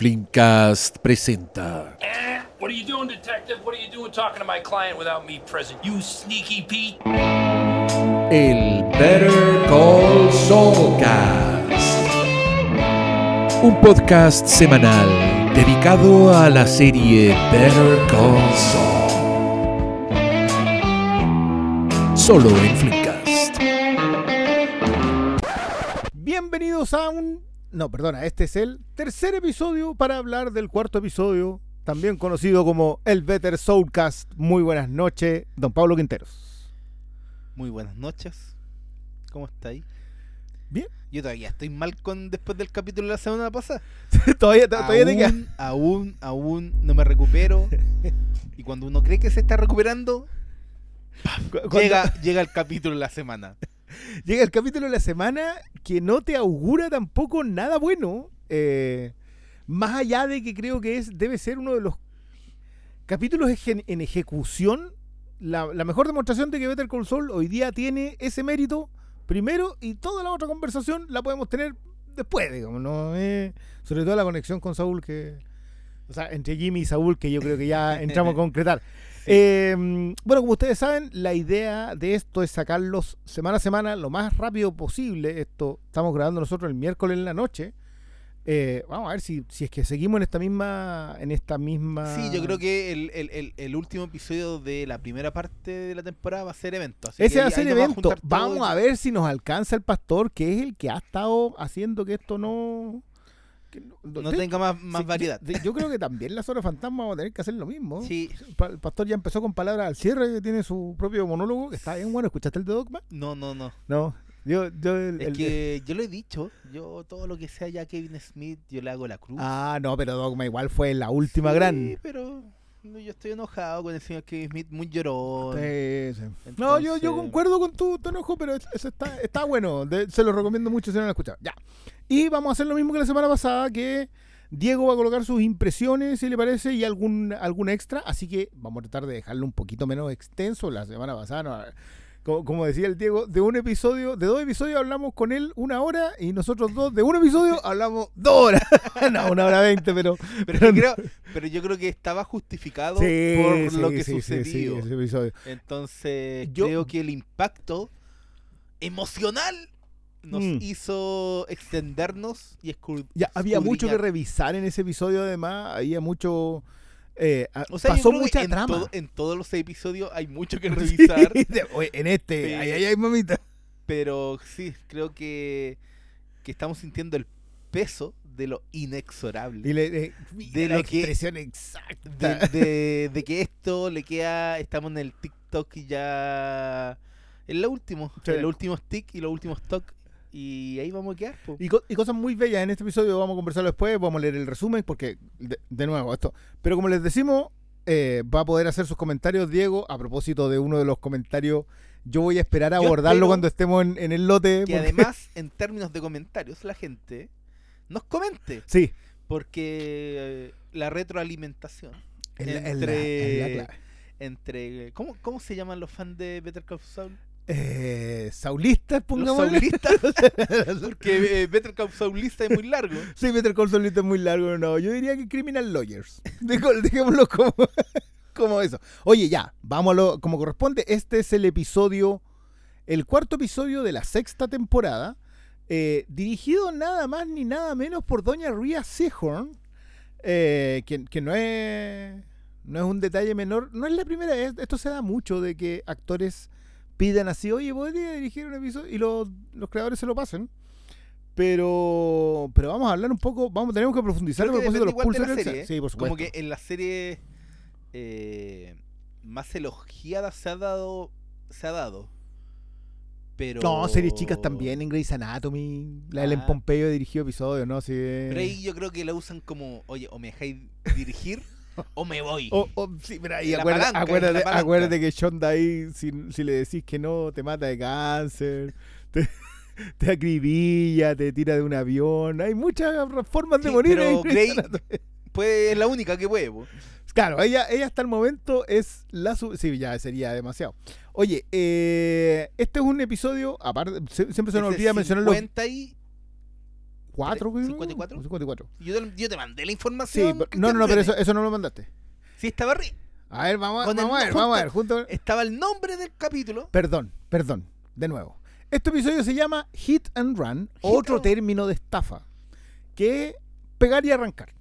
Flimcast presenta. Eh, What are you doing, detective? What are you doing talking to my client without me present? You sneaky Pete. El Better Call Saulcast. Un podcast semanal dedicado a la serie Better Call Saul. Solo en Flimcast. Bienvenidos a un... No, perdona, este es el tercer episodio para hablar del cuarto episodio, también conocido como el Better Soulcast. Muy buenas noches, don Pablo Quinteros. Muy buenas noches. ¿Cómo estáis? Bien. Yo todavía estoy mal con después del capítulo de la semana pasada. todavía todavía te aún, aún, aún no me recupero. y cuando uno cree que se está recuperando, llega, llega el capítulo de la semana. llega el capítulo de la semana que no te augura tampoco nada bueno. eh, más allá de que creo que es debe ser uno de los capítulos en ejecución. La, la mejor demostración de que Better Call Saul hoy día tiene ese mérito primero y toda la otra conversación la podemos tener después, digamos, ¿no? Eh, sobre todo la conexión con Saúl que... O sea, entre Jimmy y Saúl que yo creo que ya entramos a concretar. Eh, bueno, como ustedes saben, la idea de esto es sacarlos semana a semana lo más rápido posible. Esto estamos grabando nosotros el miércoles en la noche. Eh, vamos a ver si, si es que seguimos en esta misma en esta misma Sí, yo creo que el, el- el- el último episodio de la primera parte de la temporada va a ser evento. así ese que va a ser va evento. Vamos y- a ver si nos alcanza el pastor, que es el que ha estado haciendo que esto no que no, No de- tenga más, más sí, variedad. de- yo creo que también la zona fantasma vamos a tener que hacer lo mismo. Sí, El pastor ya empezó con palabras al cierre, que tiene su propio monólogo, que está bien bueno. ¿Escuchaste el de Dogma? no, no, no. No. Yo, yo el- Es el- que yo lo he dicho, yo todo lo que sea ya Kevin Smith, yo le hago la cruz. Ah, no, pero Dogma igual fue la última Sí, gran. pero no, yo estoy enojado con el señor Kevin Smith, muy llorón. Sí, sí. No, yo, yo concuerdo con tu, tu enojo, pero es- eso está, está bueno. De- se lo recomiendo mucho si no lo han escuchado. Ya. Y vamos a hacer lo mismo que la semana pasada, que Diego va a colocar sus impresiones, si le parece, y algún, algún extra. Así que vamos a tratar de dejarlo un poquito menos extenso. La semana pasada, no, como, como decía el Diego, de un episodio, de dos episodios hablamos con él una hora y nosotros dos, de un episodio hablamos dos horas. no, una hora veinte, pero... Pero, yo creo, pero yo creo que estaba justificado Sí, por sí, lo que sí, sucedió. ese episodio. Entonces, Yo- creo que el impacto emocional nos Mm. hizo extendernos y escur- Ya había mucho que revisar en ese episodio, además, había mucho. Eh, a- O sea, pasó que mucha en, trama. todo- en todos los episodios hay mucho que revisar. de- en este, ay, ay, ay, mamita. Pero sí, creo que, que estamos sintiendo el peso de lo inexorable. Y le, de, De la lo que- expresión de, exacta. de- de que esto le queda, estamos en el TikTok y ya es lo último, Sí. en los últimos tic y los últimos toc y ahí vamos a quedar. Y, co- y cosas muy bellas en este episodio, vamos a conversarlo después, vamos a leer el resumen, porque, de, de nuevo, esto. Pero como les decimos, eh, va a poder hacer sus comentarios, Diego, a propósito de uno de los comentarios. Yo voy a esperar a Yo abordarlo cuando estemos en, en el lote. que porque- además en términos de comentarios la gente nos comente Sí, porque eh, la retroalimentación en la, en la- Entre- en la clave. entre ¿cómo, cómo se llaman los fans de Better Call Saul? Eh, saulistas, Los pongámosle. saulistas porque eh, Better Call Saulista es muy largo. Sí, Better Call Saul es muy largo, no. Yo diría que Criminal Lawyers. Dejémoslo como, como eso. Oye, ya, vámonos como corresponde. Este es el episodio, el cuarto episodio de la sexta temporada, eh, dirigido nada más ni nada menos por doña Rhea Seahorn, eh, que, que no es no es un detalle menor. No es la primera vez, esto se da mucho de que actores pidan así, oye, podría dirigir un episodio y los, los creadores se lo pasen. Pero pero vamos a hablar un poco, vamos tenemos que profundizar a propósito de los igual de pulsos serie, ¿eh? Sí, por supuesto. Como que en la serie eh, más elogiada se ha dado se ha dado. Pero No, series chicas también en Grey's Anatomy, la Ellen Ah. Pompeyo dirigió episodios, ¿no? Sí. Pero ahí yo creo que la usan como, oye, o me dejáis dirigir o me voy. O- o- sí, mira, y acuérdate, palanca, acuérdate, acuérdate que Sean Day, si, si le decís que no, te mata de cáncer, te, te acribilla, te tira de un avión. Hay muchas formas de Sí, morir. pero Grey-. Pues es la única que puede. po. Claro, ella, ella hasta el momento es la... sí, ya sería demasiado. Oye, eh, este es un episodio, aparte, siempre se nos Es de olvida mencionar los... 50 y 4, creo. 54? 54. Yo te, yo te mandé la Sí, información. pero- no, no, no, pero eso, eso no lo mandaste. Sí, estaba arriba. A ver, vamos, el vamos a ver, junto- vamos a ver. Junto, Estaba el nombre del capítulo. Perdón, perdón, de nuevo. Este episodio se llama Hit and Run, otro and- término de estafa, que es pegar y arrancar.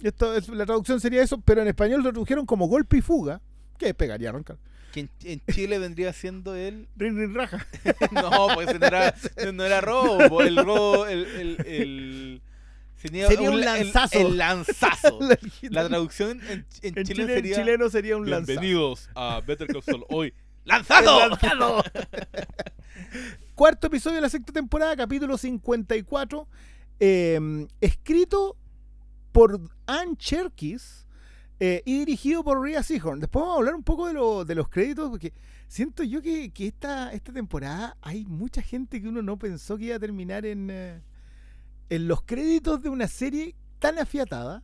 Esto es, la traducción sería eso, pero en español lo tradujeron como golpe y fuga, que es pegar y arrancar. Que en, en Chile vendría siendo el. Rin, rin, raja. No, pues no era, no era robo. El robo. El, el, el- sería, Sería un lanzazo. El, lanzazo. La traducción en, en en Chile Chile- en sería. chileno sería un lanzazo. Bienvenidos a Better Call Saul. Hoy. ¡Lanzado! ¡Lanzado! Cuarto episodio de la sexta temporada, capítulo 54, eh, escrito por Ann Cherkis eh, y dirigido por Rhea Seahorn. Después vamos a hablar un poco de, lo- de los créditos, porque siento yo que, que esta, esta temporada hay mucha gente que uno no pensó que iba a terminar en, eh, en los créditos de una serie tan afiatada,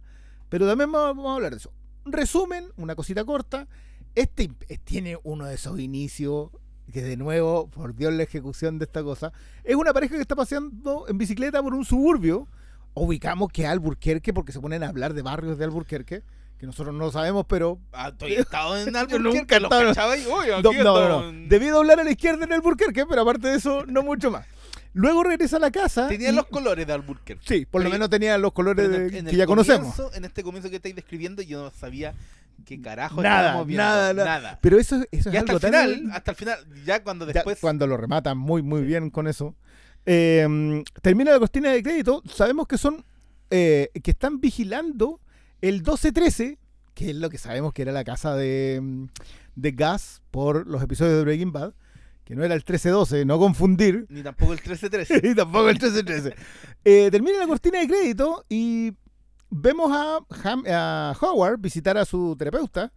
pero también vamos, a hablar de eso. Resumen, una cosita corta. Este eh, tiene uno de esos inicios que de nuevo, por Dios la ejecución de esta cosa, es una pareja que está paseando en bicicleta por un suburbio. Ubicamos que Alburquerque porque se ponen a hablar de barrios de Alburquerque, que nosotros no lo sabemos, pero Ah, estoy estado en nunca Albuquerque, los estado- cachaba y, uy, aquí no, no, Debí doblar a la izquierda en Alburquerque, pero aparte de eso, no mucho más. Luego regresa a la casa. Tenían y- los colores de Albuquerque. Sí, por lo menos tenía los colores Pero en el- de- en que ya conocemos. En este comienzo que estáis describiendo, yo no sabía qué carajo Nada, viendo. nada, nada. Pero eso, eso es Y hasta algo el tan- final, hasta el final, ya cuando Ya después. cuando lo rematan muy, muy bien con eso. Eh, termina la cortina de crédito. Sabemos que son. eh, que están vigilando el 1213, que es lo que sabemos que era la casa de, mm, de Gas por los episodios de Breaking Bad. Que no era el 1312, no confundir. Ni tampoco el 13-13. y tampoco el 1313. Eh, termina la cortina de crédito y vemos a, Ham- a Howard visitar a su terapeuta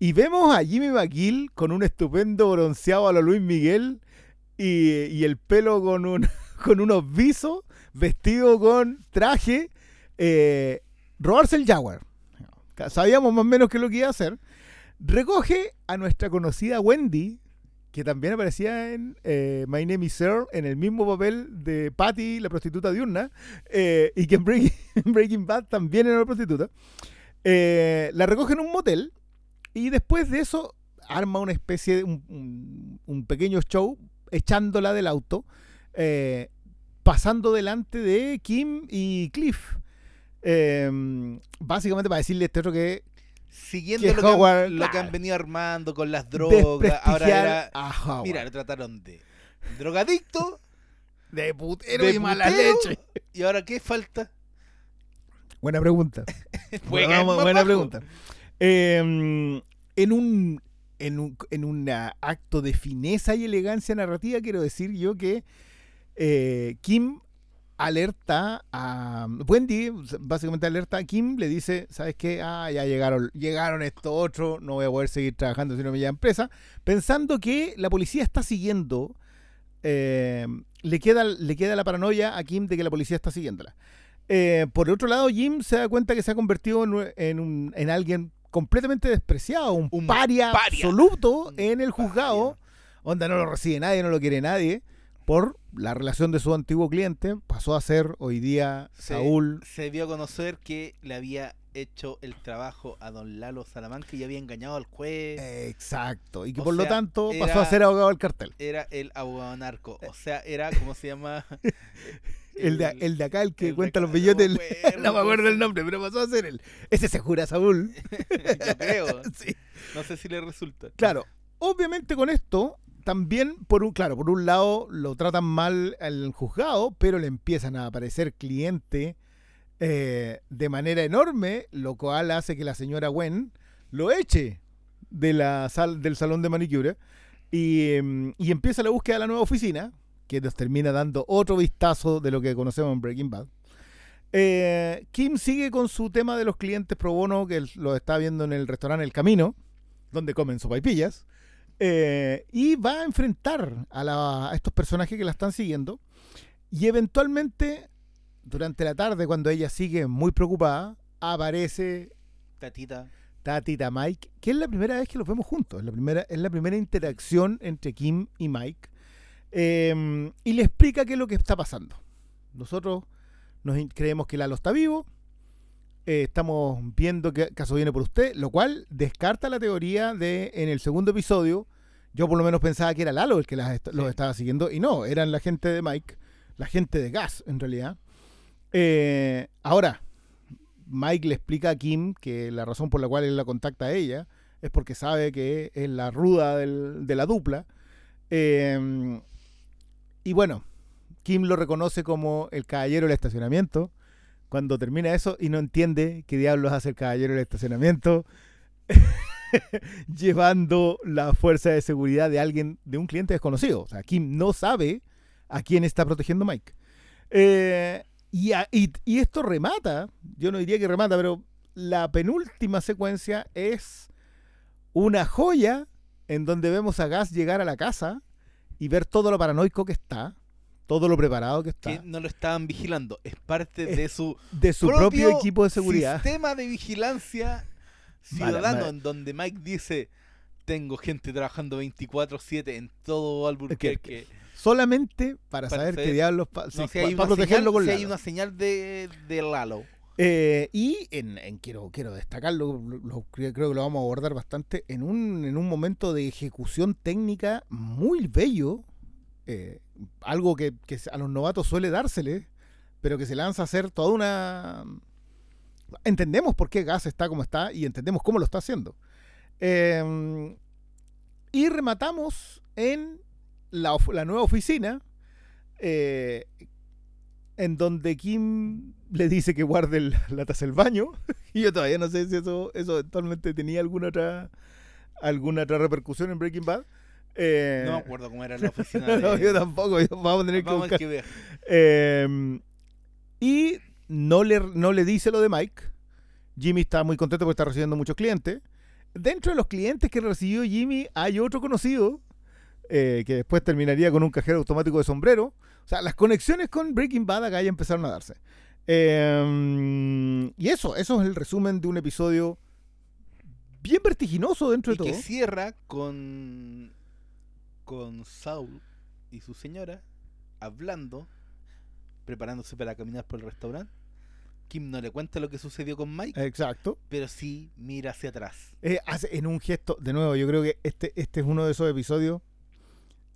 y vemos a Jimmy McGill con un estupendo bronceado a lo Luis Miguel y, y el pelo con, un, con unos visos, vestido con traje, eh, robarse el Jaguar. Sabíamos más o menos qué es lo que iba a hacer. Recoge a nuestra conocida Wendy, que también aparecía en eh, My Name is Earl, en el mismo papel de Patty, la prostituta diurna, eh, y que en Breaking, Bad también era una prostituta. Eh, la recoge en un motel y después de eso arma una especie de un, pequeño show echándola del auto, pasando delante de Kim y Cliff. Eh, básicamente para decirle este otro que Siguiendo Que lo, que Howard, han, lo que claro. han venido armando con las drogas. Ahora era. a. Mira, lo trataron de drogadicto. de putero de y mala leche. ¿Y ahora qué falta? Buena pregunta. Buena pregunta. Eh, en un en un en acto de fineza y elegancia narrativa quiero decir yo que eh, Kim alerta a Wendy básicamente alerta a Kim le dice sabes qué ah ya llegaron llegaron estos otros no voy a poder seguir trabajando si no me llevan presa pensando que la policía está siguiendo eh, le queda le queda la paranoia a Kim de que la policía está siguiéndola. Eh, por otro lado, Jim se da cuenta que se ha convertido en, en un- en alguien completamente despreciado, un, Un paria, paria. absoluto Un en el juzgado, donde no lo recibe nadie, no lo quiere nadie, por la relación de su antiguo cliente. Pasó a ser hoy día Se- Saúl. Se vio a conocer que le había hecho el trabajo a don Lalo Salamanca y había engañado al juez. Exacto. Y que O por lo tanto pasó a ser abogado del cartel. Era el abogado narco. O sea, era, ¿cómo se llama? El de, el de acá, el que el cuenta acá, los billetes. no el- me acuerdo No me acuerdo el nombre, pero pasó a ser él. Ese se jura Saúl. Yo creo. Sí. No sé si le resulta. Claro, obviamente con esto también por un claro, por un lado lo tratan mal al juzgado, pero le empiezan a aparecer clientes eh, de manera enorme, lo cual hace que la señora Gwen lo eche de la sal, del salón de manicure y, em, y empieza la búsqueda de la nueva oficina, que nos termina dando otro vistazo de lo que conocemos en Breaking Bad. Eh, Kim sigue con su tema de los clientes pro bono que lo está viendo en el restaurante El Camino, donde comen sopaipillas. Eh, y va a enfrentar a, la- a estos personajes que la están siguiendo. Y eventualmente, durante la tarde, cuando ella sigue muy preocupada, aparece Tatita. Tatita Mike, que es la primera vez que los vemos juntos. Es la primera, es la primera interacción entre Kim y Mike. Eh, y le explica qué es lo que está pasando. Nosotros nos creemos que Lalo está vivo. Eh, estamos viendo que caso viene por usted, lo cual descarta la teoría de en el segundo episodio. Yo por lo menos pensaba que era Lalo el que las est- los estaba siguiendo y no, eran la gente de Mike, la gente de Gas en realidad. Eh, ahora, Mike le explica a Kim que la razón por la cual él la contacta a ella es porque sabe que es la ruda del- de la dupla. Eh, y bueno, Kim lo reconoce como el caballero del estacionamiento. Cuando termina eso y no entiende qué diablos hace el caballero del estacionamiento, llevando la fuerza de seguridad de alguien, de un cliente desconocido. O sea, Kim no sabe a quién está protegiendo Mike. Eh, y esto remata, yo no diría que remata, pero la penúltima secuencia es una joya en donde vemos a Gas llegar a la casa y ver todo lo paranoico que está, todo lo preparado que está, Que no lo estaban vigilando. Es parte Eh, de su de su propio, equipo de seguridad. Sistema de vigilancia ciudadano, en donde Mike dice: Tengo gente trabajando 24-7 en todo Albuquerque. Solamente para, Para saber qué diablos pa- sí, si para una protegerlo señal, con si hay una señal de, de Lalo. Eh, y en, en- quiero, quiero destacarlo, lo- lo- creo creo que lo vamos a abordar bastante, en un, en un momento de ejecución técnica muy bello, eh, algo que, a los novatos suele dársele, pero que se lanza a hacer toda una... Entendemos por qué Gas está como está y entendemos cómo lo está haciendo. Eh, y rematamos en la, la nueva oficina, eh, en donde Kim le dice que guarde el- la taza del baño. Y yo todavía no sé si eso, eso eventualmente tenía alguna otra, alguna otra repercusión en Breaking Bad. Eh, No me acuerdo cómo era la oficina. no, yo tampoco, yo- vamos a tener que Vamos buscar. Eh, y no le, no le dice lo de Mike. Jimmy está muy contento porque está recibiendo muchos clientes. Dentro de los clientes que recibió Jimmy hay otro conocido eh, que después terminaría con un cajero automático de sombrero. O sea, las conexiones con Breaking Bad acá ya empezaron a darse. Eh, y eso, eso es el resumen de un episodio bien vertiginoso dentro Y de todo. que cierra con, con Saul y su señora hablando, preparándose para caminar por el restaurante. Kim no le cuenta lo que sucedió con Mike, Exacto. pero sí mira hacia atrás. Eh, hace en un gesto, de nuevo, yo creo que este, este es uno de esos episodios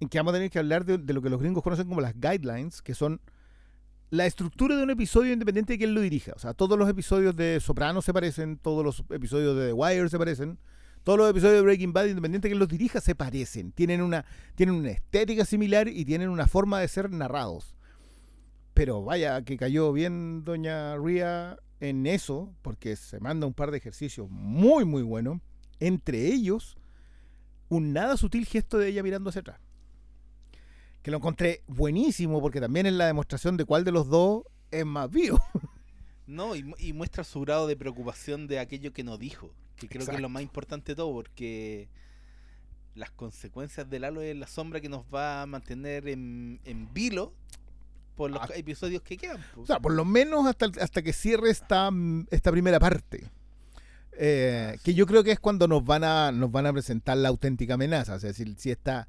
en que vamos a tener que hablar de, de lo que los gringos conocen como las guidelines, que son la estructura de un episodio independiente de quién lo dirija. O sea, todos los episodios de Sopranos se parecen, todos los episodios de The Wire se parecen, todos los episodios de Breaking Bad, independiente de quién los dirija, se parecen. Tienen una, tienen una estética similar y tienen una forma de ser narrados. Pero vaya que cayó bien Doña Ria en eso, porque se manda un par de ejercicios muy, muy buenos. Entre ellos, un nada sutil gesto de ella mirando hacia atrás. Que lo encontré buenísimo, porque también es la demostración de cuál de los dos es más vivo. No, y muestra su grado de preocupación de aquello que no dijo, que creo que es lo más importante de todo, porque las consecuencias del halo es la sombra que nos va a mantener en, en vilo por los Ah. episodios que quedan. O sea, por lo menos hasta, hasta que cierre esta, esta primera parte. Eh, que yo creo que es cuando nos van a nos van a presentar la auténtica amenaza. O sea, si, si esta,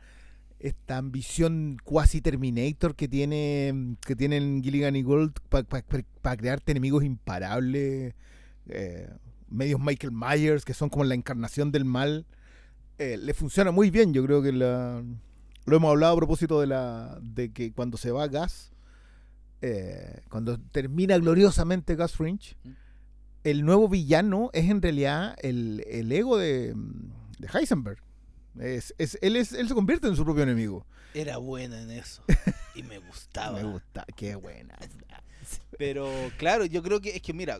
esta ambición cuasi Terminator que tiene que tienen Gilligan y Gold para crearte enemigos imparables, eh, medios Michael Myers, que son como la encarnación del mal, eh, le funciona muy bien. Yo creo que la, lo hemos hablado a propósito de la de que cuando se va Gas, eh, cuando termina gloriosamente Gus Fringe, el nuevo villano es en realidad el, el ego de, de Heisenberg. Es, es- él, es, él se convierte en su propio enemigo. Era buena en eso y me gustaba. Me gusta, qué buena. Pero claro, yo creo que es que mira,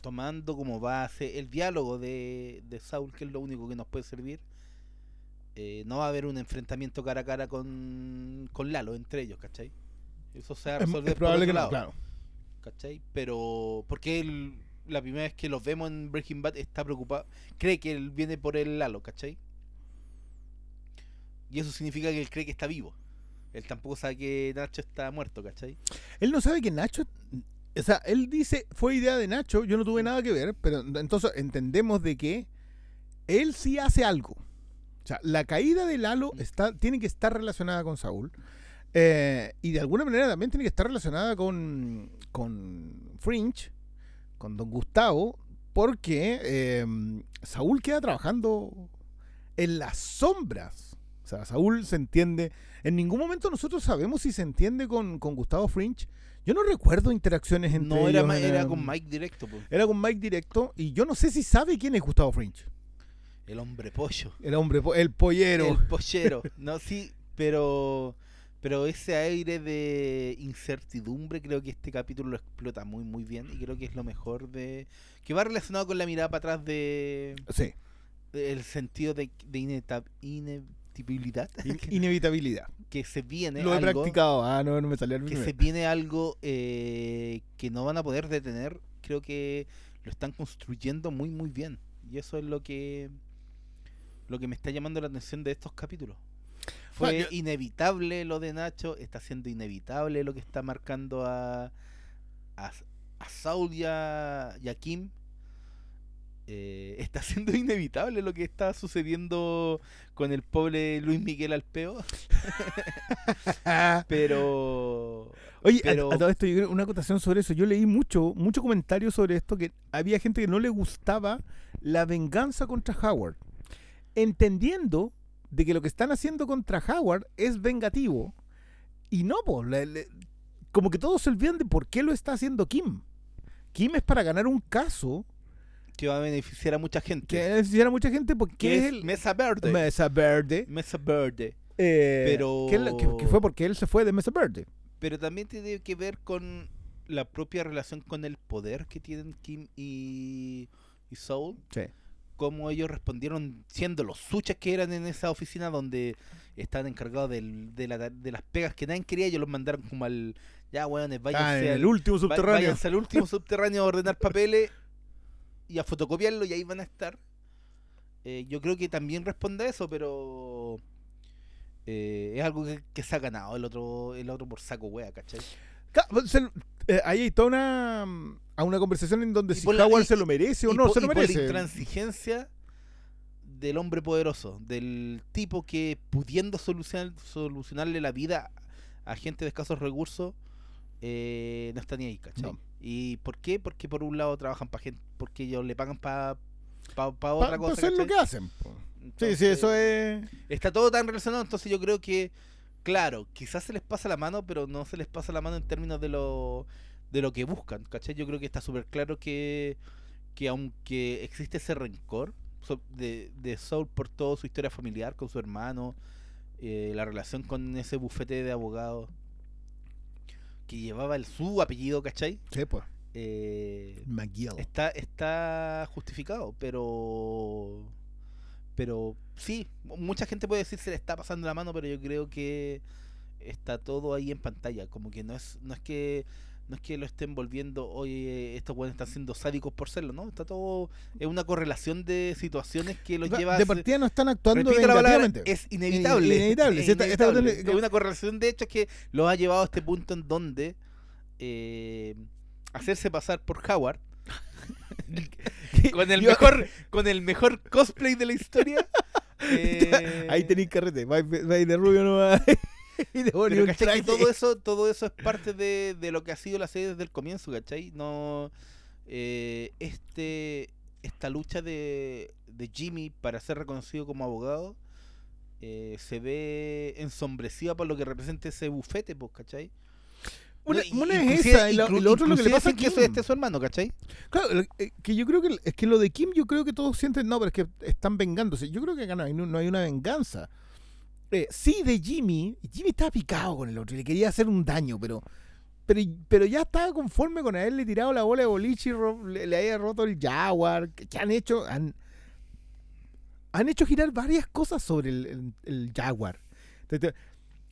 tomando como base el diálogo de, de Saul, que es lo único que nos puede servir, eh, no va a haber un enfrentamiento cara a cara con, con Lalo entre ellos, ¿cachai? Eso se va a Es, resolver es probable por que no, lado, claro. ¿cachai? Pero porque él, la primera vez que los vemos en Breaking Bad está preocupado, cree que él viene por el Lalo, ¿cachai? Y eso significa que él cree que está vivo. Él tampoco sabe que Nacho está muerto, ¿cachai? Él no sabe que Nacho. O sea, él dice, fue idea de Nacho, yo no tuve nada que ver, pero entonces entendemos de que él sí hace algo. O sea, la caída de Lalo está, tiene que estar relacionada con Saúl. Eh, y de alguna manera también tiene que estar relacionada con, con Fringe, con Don Gustavo, porque eh, Saúl queda trabajando en las sombras. O sea, Saúl se entiende. En ningún momento nosotros sabemos si se entiende con, con Gustavo Fringe. Yo no recuerdo interacciones entre No, era, ellos era el- con Mike directo, po. Era con Mike directo. Y yo no sé si sabe quién es Gustavo Fringe. el hombre pollo. El hombre, po- el pollero. El pollero. No, sí, pero pero ese aire de incertidumbre creo que este capítulo lo explota muy muy bien y creo que es lo mejor de que va relacionado con la mirada para atrás de Sí, el sentido de, de ineta- inevitabilidad. In- inevitabilidad. que se viene Lo he algo practicado. Ah, no, no me salió el que se viene algo eh, que no van a poder detener creo que lo están construyendo muy muy bien. Y eso es lo que lo que me está llamando la atención de estos capítulos. Fue yo- inevitable lo de Nacho está siendo inevitable lo que está marcando a a, a Saul y a, y a Kim Eh, está siendo inevitable lo que está sucediendo con el pobre Luis Miguel Alpeo pero Oye, a- Pero- a, todo esto, yo creo- una acotación sobre eso. Yo leí mucho, mucho comentario sobre esto, que había gente que no le gustaba la venganza contra Howard. Entendiendo de que lo que están haciendo contra Howard es vengativo. Y no, le- le- como que todos se olvidan de por qué lo está haciendo Kim. Kim es para ganar un caso que va a beneficiar a mucha gente que necesita mucha gente porque que es el Mesa Verde. Mesa Verde. Mesa Verde. eh, Pero- que, la- que- que fue porque él se fue de Mesa Verde. Pero también tiene que ver con la propia relación con el poder que tienen Kim y, y Soul. Sí. Cómo ellos respondieron siendo los suchas que eran en esa oficina donde estaban encargados del- de, la- de las pegas que nadie quería. Ellos los mandaron como al. Ya, weones, Ah, váyanse, en al, último va- subterráneo. váyanse al último subterráneo a ordenar papeles y a fotocopiarlo y ahí van a estar. Eh, yo creo que también responde a eso, pero eh, es algo que, que se ha ganado el otro el otro por saco wea, ¿cachai? Ca- se- eh, ahí toda una, a una conversación en donde Y si Howard se lo merece o no po- se lo y por la merece. intransigencia del hombre poderoso, del tipo que pudiendo solucionar, solucionarle la vida a gente de escasos recursos, eh, no está ni ahí, ¿cachai? No. ¿Y por qué? Porque por un lado trabajan para gente, porque ellos le pagan para pa, otra pa cosa. hacer lo que hacen. Sí, sí, eso es. Está todo tan relacionado, entonces yo creo que, claro, quizás se les pasa la mano, pero no se les pasa la mano en términos de lo, de lo que buscan, ¿cachai? Yo creo que está súper claro que, que aunque existe ese rencor de, de Saul por toda su historia familiar con su hermano, eh, la relación con ese bufete de abogados que llevaba el, su apellido, ¿cachai? Sí, pues. Eh, McGill. está está justificado pero pero sí mucha gente puede decir se le está pasando la mano pero yo creo que está todo ahí en pantalla como que no es no es que no es que lo estén volviendo oye estos buenos están siendo sádicos por serlo no está todo es una correlación de situaciones que los lleva a de partida no están actuando vengativamente. es inevitable. In- inevitable, Es sí, esta- esta inevitable. Es una correlación de hechos que los ha llevado a este punto en donde eh, hacerse pasar por Howard con el Yo- mejor con el mejor cosplay de la historia. eh, Ahí tenéis carrete. Vais vais de rubio nomás. y de pero un ¿cachai? traje. que todo eso, todo eso es parte de, de lo que ha sido la serie desde el comienzo, ¿cachai? No, eh, este, esta lucha de, de Jimmy para ser reconocido como abogado eh, se ve ensombrecida por lo que representa ese bufete, pues, ¿cachai? Una, es esa, y lo, lo otro es lo que le pasa sin que eso Kim. esté su hermano, ¿cachai? Claro, lo- eh, que yo creo que es que lo de Kim, yo creo que todos sienten, no, pero es que están vengándose. Yo creo que acá no hay, no hay una venganza. Eh, sí, de Jimmy, Jimmy estaba picado con el otro y le quería hacer un daño, pero pero, pero ya estaba conforme con haberle tirado la bola de boliche y ro- le, le haya roto el Jaguar. Que, han hecho, han, han hecho girar varias cosas sobre el, el- el Jaguar. Entonces,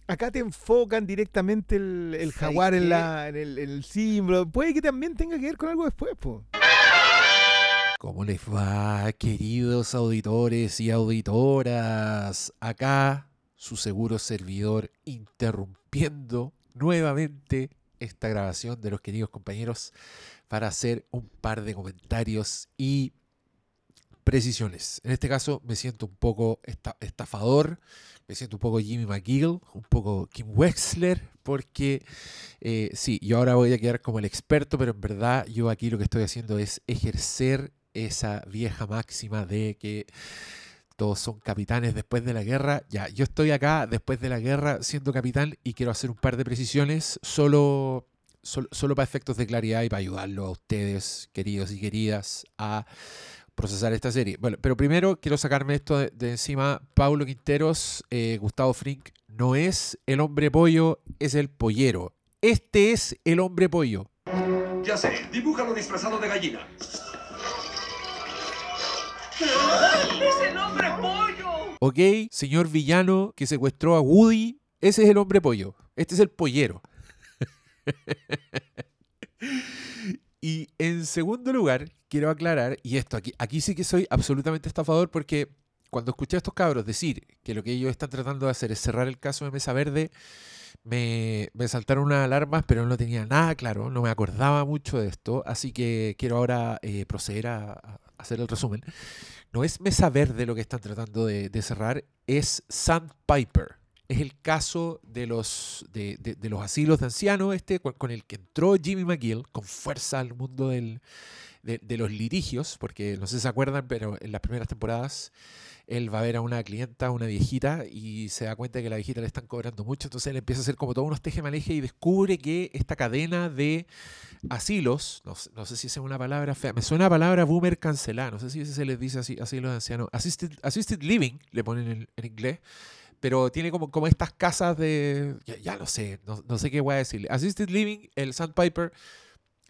acá te enfocan directamente el, el ¿Sabes Jaguar en, la, en, el, el símbolo. Puede que también tenga que ver con algo después, pues. ¿Cómo les va, queridos auditores y auditoras? Acá su seguro servidor interrumpiendo nuevamente esta grabación de los queridos compañeros para hacer un par de comentarios y precisiones. En este caso me siento un poco esta- estafador, me siento un poco Jimmy McGill, un poco Kim Wexler, porque eh, sí, yo ahora voy a quedar como el experto, pero en verdad yo aquí lo que estoy haciendo es ejercer esa vieja máxima de que todos son capitanes después de la guerra. Ya, yo estoy acá después de la guerra siendo capitán y quiero hacer un par de precisiones solo, solo, para efectos de claridad y para ayudarlo a ustedes, queridos y queridas, a procesar esta serie. Bueno, pero primero quiero sacarme esto de, de encima. Paulo Quinteros, eh, Gustavo Frink, no es el hombre pollo, es el pollero. Este es el hombre pollo. Ya sé, dibújalo disfrazado de gallina. ¡Es el pollo! ¿Ok? Señor villano que secuestró a Woody, ese es el hombre pollo. Este es el pollero. y en segundo lugar, quiero aclarar, y esto aquí, aquí sí que soy absolutamente estafador porque cuando escuché a estos cabros decir que lo que ellos están tratando de hacer es cerrar el caso de Mesa Verde, me, saltaron unas alarmas, pero no tenía nada claro, no me acordaba mucho de esto, así que quiero ahora eh, proceder a hacer el resumen. No es Mesa Verde lo que están tratando de, cerrar, es Sandpiper. Es el caso de los, de, de- los asilos de ancianos, este con, el que entró Jimmy McGill con fuerza al mundo del, de, de los litigios, porque no sé si se acuerdan, pero en las primeras temporadas él va a ver a una clienta, una viejita, y se da cuenta que la viejita le están cobrando mucho, entonces él empieza a hacer como todos unos tejemaleje y descubre que esta cadena de asilos, no, sé- si es una palabra fea, me suena a palabra boomer cancelada, no sé si se les dice así, asilos de ancianos, assisted, living, le ponen en, inglés, pero tiene como, como estas casas de, ya, ya no sé, no, no sé qué voy a decirle, assisted living, el Sandpiper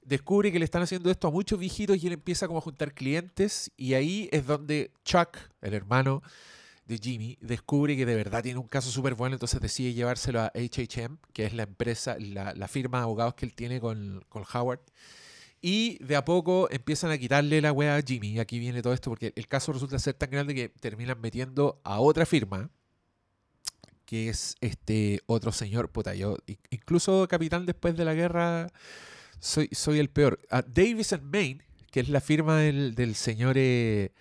descubre que le están haciendo esto a muchos viejitos y él empieza como a juntar clientes y ahí es donde Chuck, el hermano de Jimmy, descubre que de verdad tiene un caso súper bueno, entonces decide llevárselo a HHM, que es la empresa, la, firma de abogados que él tiene con, con Howard. Y de a poco empiezan a quitarle la wea a Jimmy. Y aquí viene todo esto porque el caso resulta ser tan grande que terminan metiendo a otra firma, que es este otro señor, puta, yo, incluso capitán después de la guerra, soy, soy el peor. A Davis and Main, que es la firma del, del señor eh,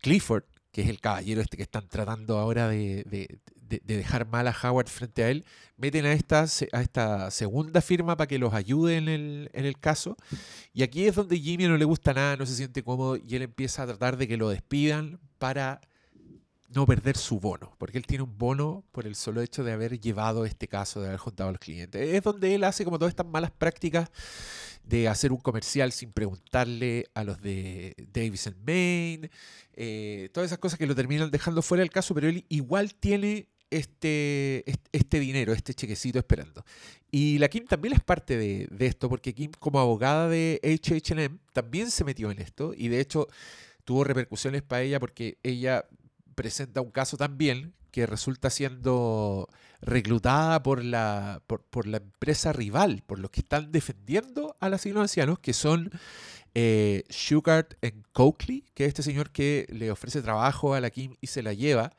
Clifford, que es el caballero este que están tratando ahora de, de- de- de dejar mal a Howard frente a él, meten a esta, a esta segunda firma para que los ayude en el, en el caso. Y aquí es donde Jimmy no le gusta nada, no se siente cómodo y él empieza a tratar de que lo despidan para no perder su bono, porque él tiene un bono por el solo hecho de haber llevado este caso, de haber juntado a los clientes. Es donde él hace como todas estas malas prácticas de hacer un comercial sin preguntarle a los de Davis and Main, eh, todas esas cosas que lo terminan dejando fuera del caso, pero él igual tiene este, est- este dinero, este chequecito esperando. Y la Kim también es parte de, de esto, porque Kim como abogada de HHM también se metió en esto y de hecho tuvo repercusiones para ella porque ella presenta un caso también que resulta siendo reclutada por la, por, por la empresa rival, por los que están defendiendo al asilo de ancianos, que son eh, Shugart and Coakley, que es este señor que le ofrece trabajo a la Kim y se la lleva.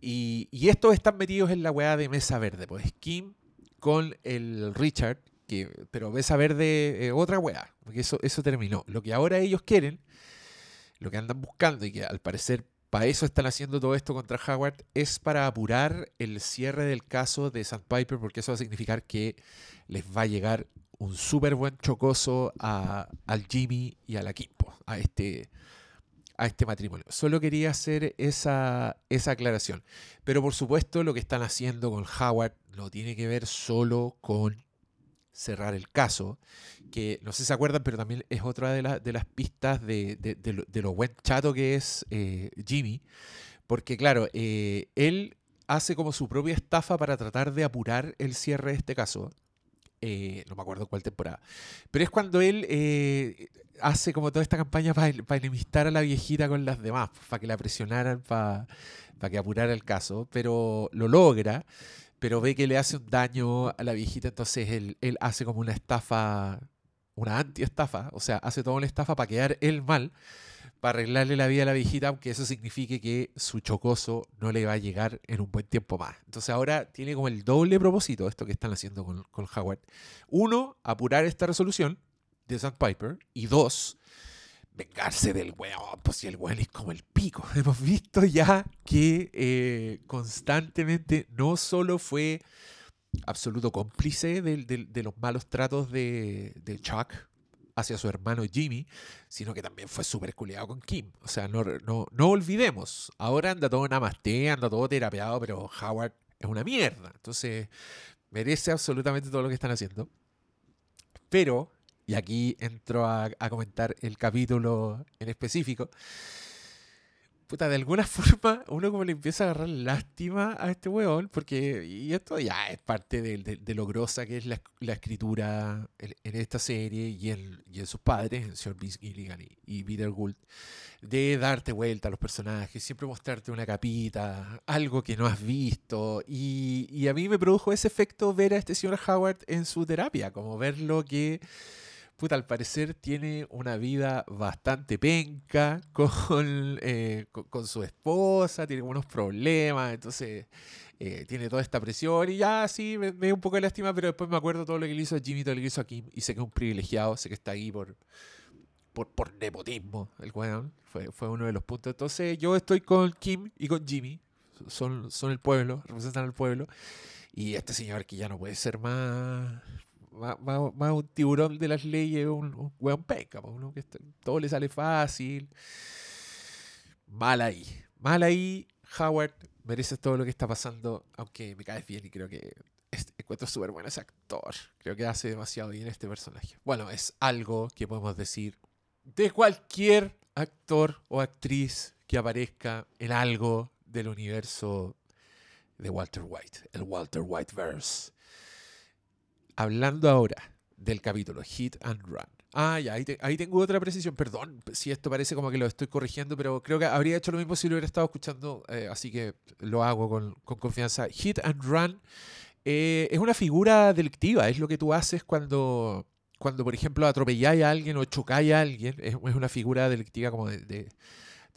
Y, y estos están metidos en la weá de Mesa Verde, pues Kim con el Richard, que, pero Mesa Verde eh, otra weá, porque eso, eso terminó. Lo que ahora ellos quieren, lo que andan buscando y que al parecer para eso están haciendo todo esto contra Howard, es para apurar el cierre del caso de Sandpiper, porque eso va a significar que les va a llegar un súper buen chocoso a, al Jimmy y a la Kimpo, a este, a este matrimonio. Solo quería hacer esa, esa aclaración. Pero por supuesto lo que están haciendo con Howard no tiene que ver solo con cerrar el caso, que no sé si se acuerdan, pero también es otra de, la- de las pistas de, de- de lo, de buen chato que es eh, Jimmy, porque claro, eh, él hace como su propia estafa para tratar de apurar el cierre de este caso. Eh, no me acuerdo cuál temporada. Pero es cuando él hace como toda esta campaña para, enemistar a la viejita con las demás, para que la presionaran, para, para que apurara el caso. Pero lo logra, pero ve que le hace un daño a la viejita, entonces él, él hace como una estafa, una anti-estafa, o sea, hace toda una estafa para quedar él mal, para arreglarle la vida a la viejita, aunque eso signifique que su chocoso no le va a llegar en un buen tiempo más. Entonces ahora tiene como el doble propósito esto que están haciendo con, con Howard. Uno, apurar esta resolución de Sandpiper. Y dos, vengarse del weón, pues si el weón es como el pico. Hemos visto ya que eh, constantemente no solo fue absoluto cómplice de los malos tratos de, Chuck hacia su hermano Jimmy, sino que también fue súper culiado con Kim. O sea, no, no, no olvidemos, ahora anda todo namaste, anda todo terapeado, pero Howard es una mierda. Entonces, merece absolutamente todo lo que están haciendo. Pero, y aquí entro a comentar el capítulo en específico, puta, de alguna forma uno como le empieza a agarrar lástima a este weón, porque, esto ya es parte de, de- lo grosa que es la, escritura en, esta serie y en, sus padres, el señor Vince Gilligan y, Peter Gould, de darte vuelta a los personajes, siempre mostrarte una capita, algo que no has visto, y, y a mí me produjo ese efecto ver a este señor Howard en su terapia, como verlo que puta, al parecer tiene una vida bastante penca con, eh, con, su esposa, tiene unos problemas, entonces eh, tiene toda esta presión y ya sí, me, me dio un poco de lástima, pero después me acuerdo todo lo que le hizo a Jimmy, todo lo que hizo a Kim y sé que es un privilegiado, sé que está ahí por, por, por nepotismo, el weón, fue, fue uno de los puntos. Entonces yo estoy con Kim y con Jimmy, son, son el pueblo, representan al pueblo. Y este señor que ya no puede ser más, más, más- un tiburón de las leyes, un, un weón penca, po, uno que todo le sale fácil. Mal ahí. Mal ahí, Howard, mereces todo lo que está pasando, aunque me caes bien y creo que encuentro súper bueno ese actor. Creo que hace demasiado bien este personaje. Bueno, es algo que podemos decir de cualquier actor o actriz que aparezca en algo del universo de Walter White, el Walter White verse. Hablando ahora del capítulo Hit and Run. Ah, ya, ahí, te- ahí tengo otra precisión. Perdón si esto parece como que lo estoy corrigiendo, pero creo que habría hecho lo mismo si lo hubiera estado escuchando, eh, así que lo hago con, con confianza. Hit and Run eh, es una figura delictiva, es lo que tú haces cuando, cuando por ejemplo, atropelláis a alguien o chocáis a alguien, es, una figura delictiva como de, de-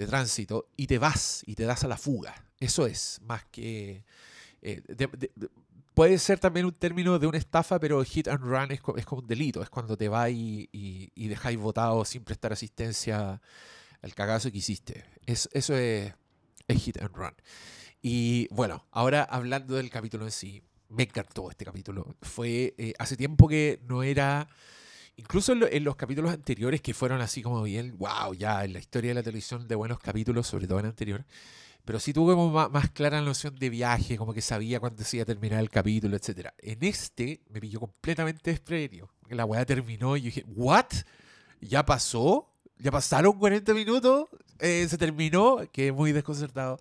tránsito, y te vas y te das a la fuga. Eso es, más que... eh, puede ser también un término de una estafa, pero hit and run es, co- es como un delito, es cuando te vas y, y, dejáis votado sin prestar asistencia al cagazo que hiciste. Es, eso es, hit and run. Y bueno, ahora hablando del capítulo en sí, me encantó este capítulo. Fue eh, hace tiempo que no era, incluso en, en los capítulos anteriores que fueron así como bien, wow, ya en la historia de la televisión de buenos capítulos, sobre todo en el anterior. Pero sí tuve como ma- más, clara la noción de viaje, como que sabía cuándo se iba a terminar el capítulo, etcétera. En este me pilló completamente desprevenido. La weá terminó y yo dije, ¿what? ¿Ya pasó? ¿Ya pasaron 40 minutos? Eh, ¿Se terminó? Quedé muy desconcertado.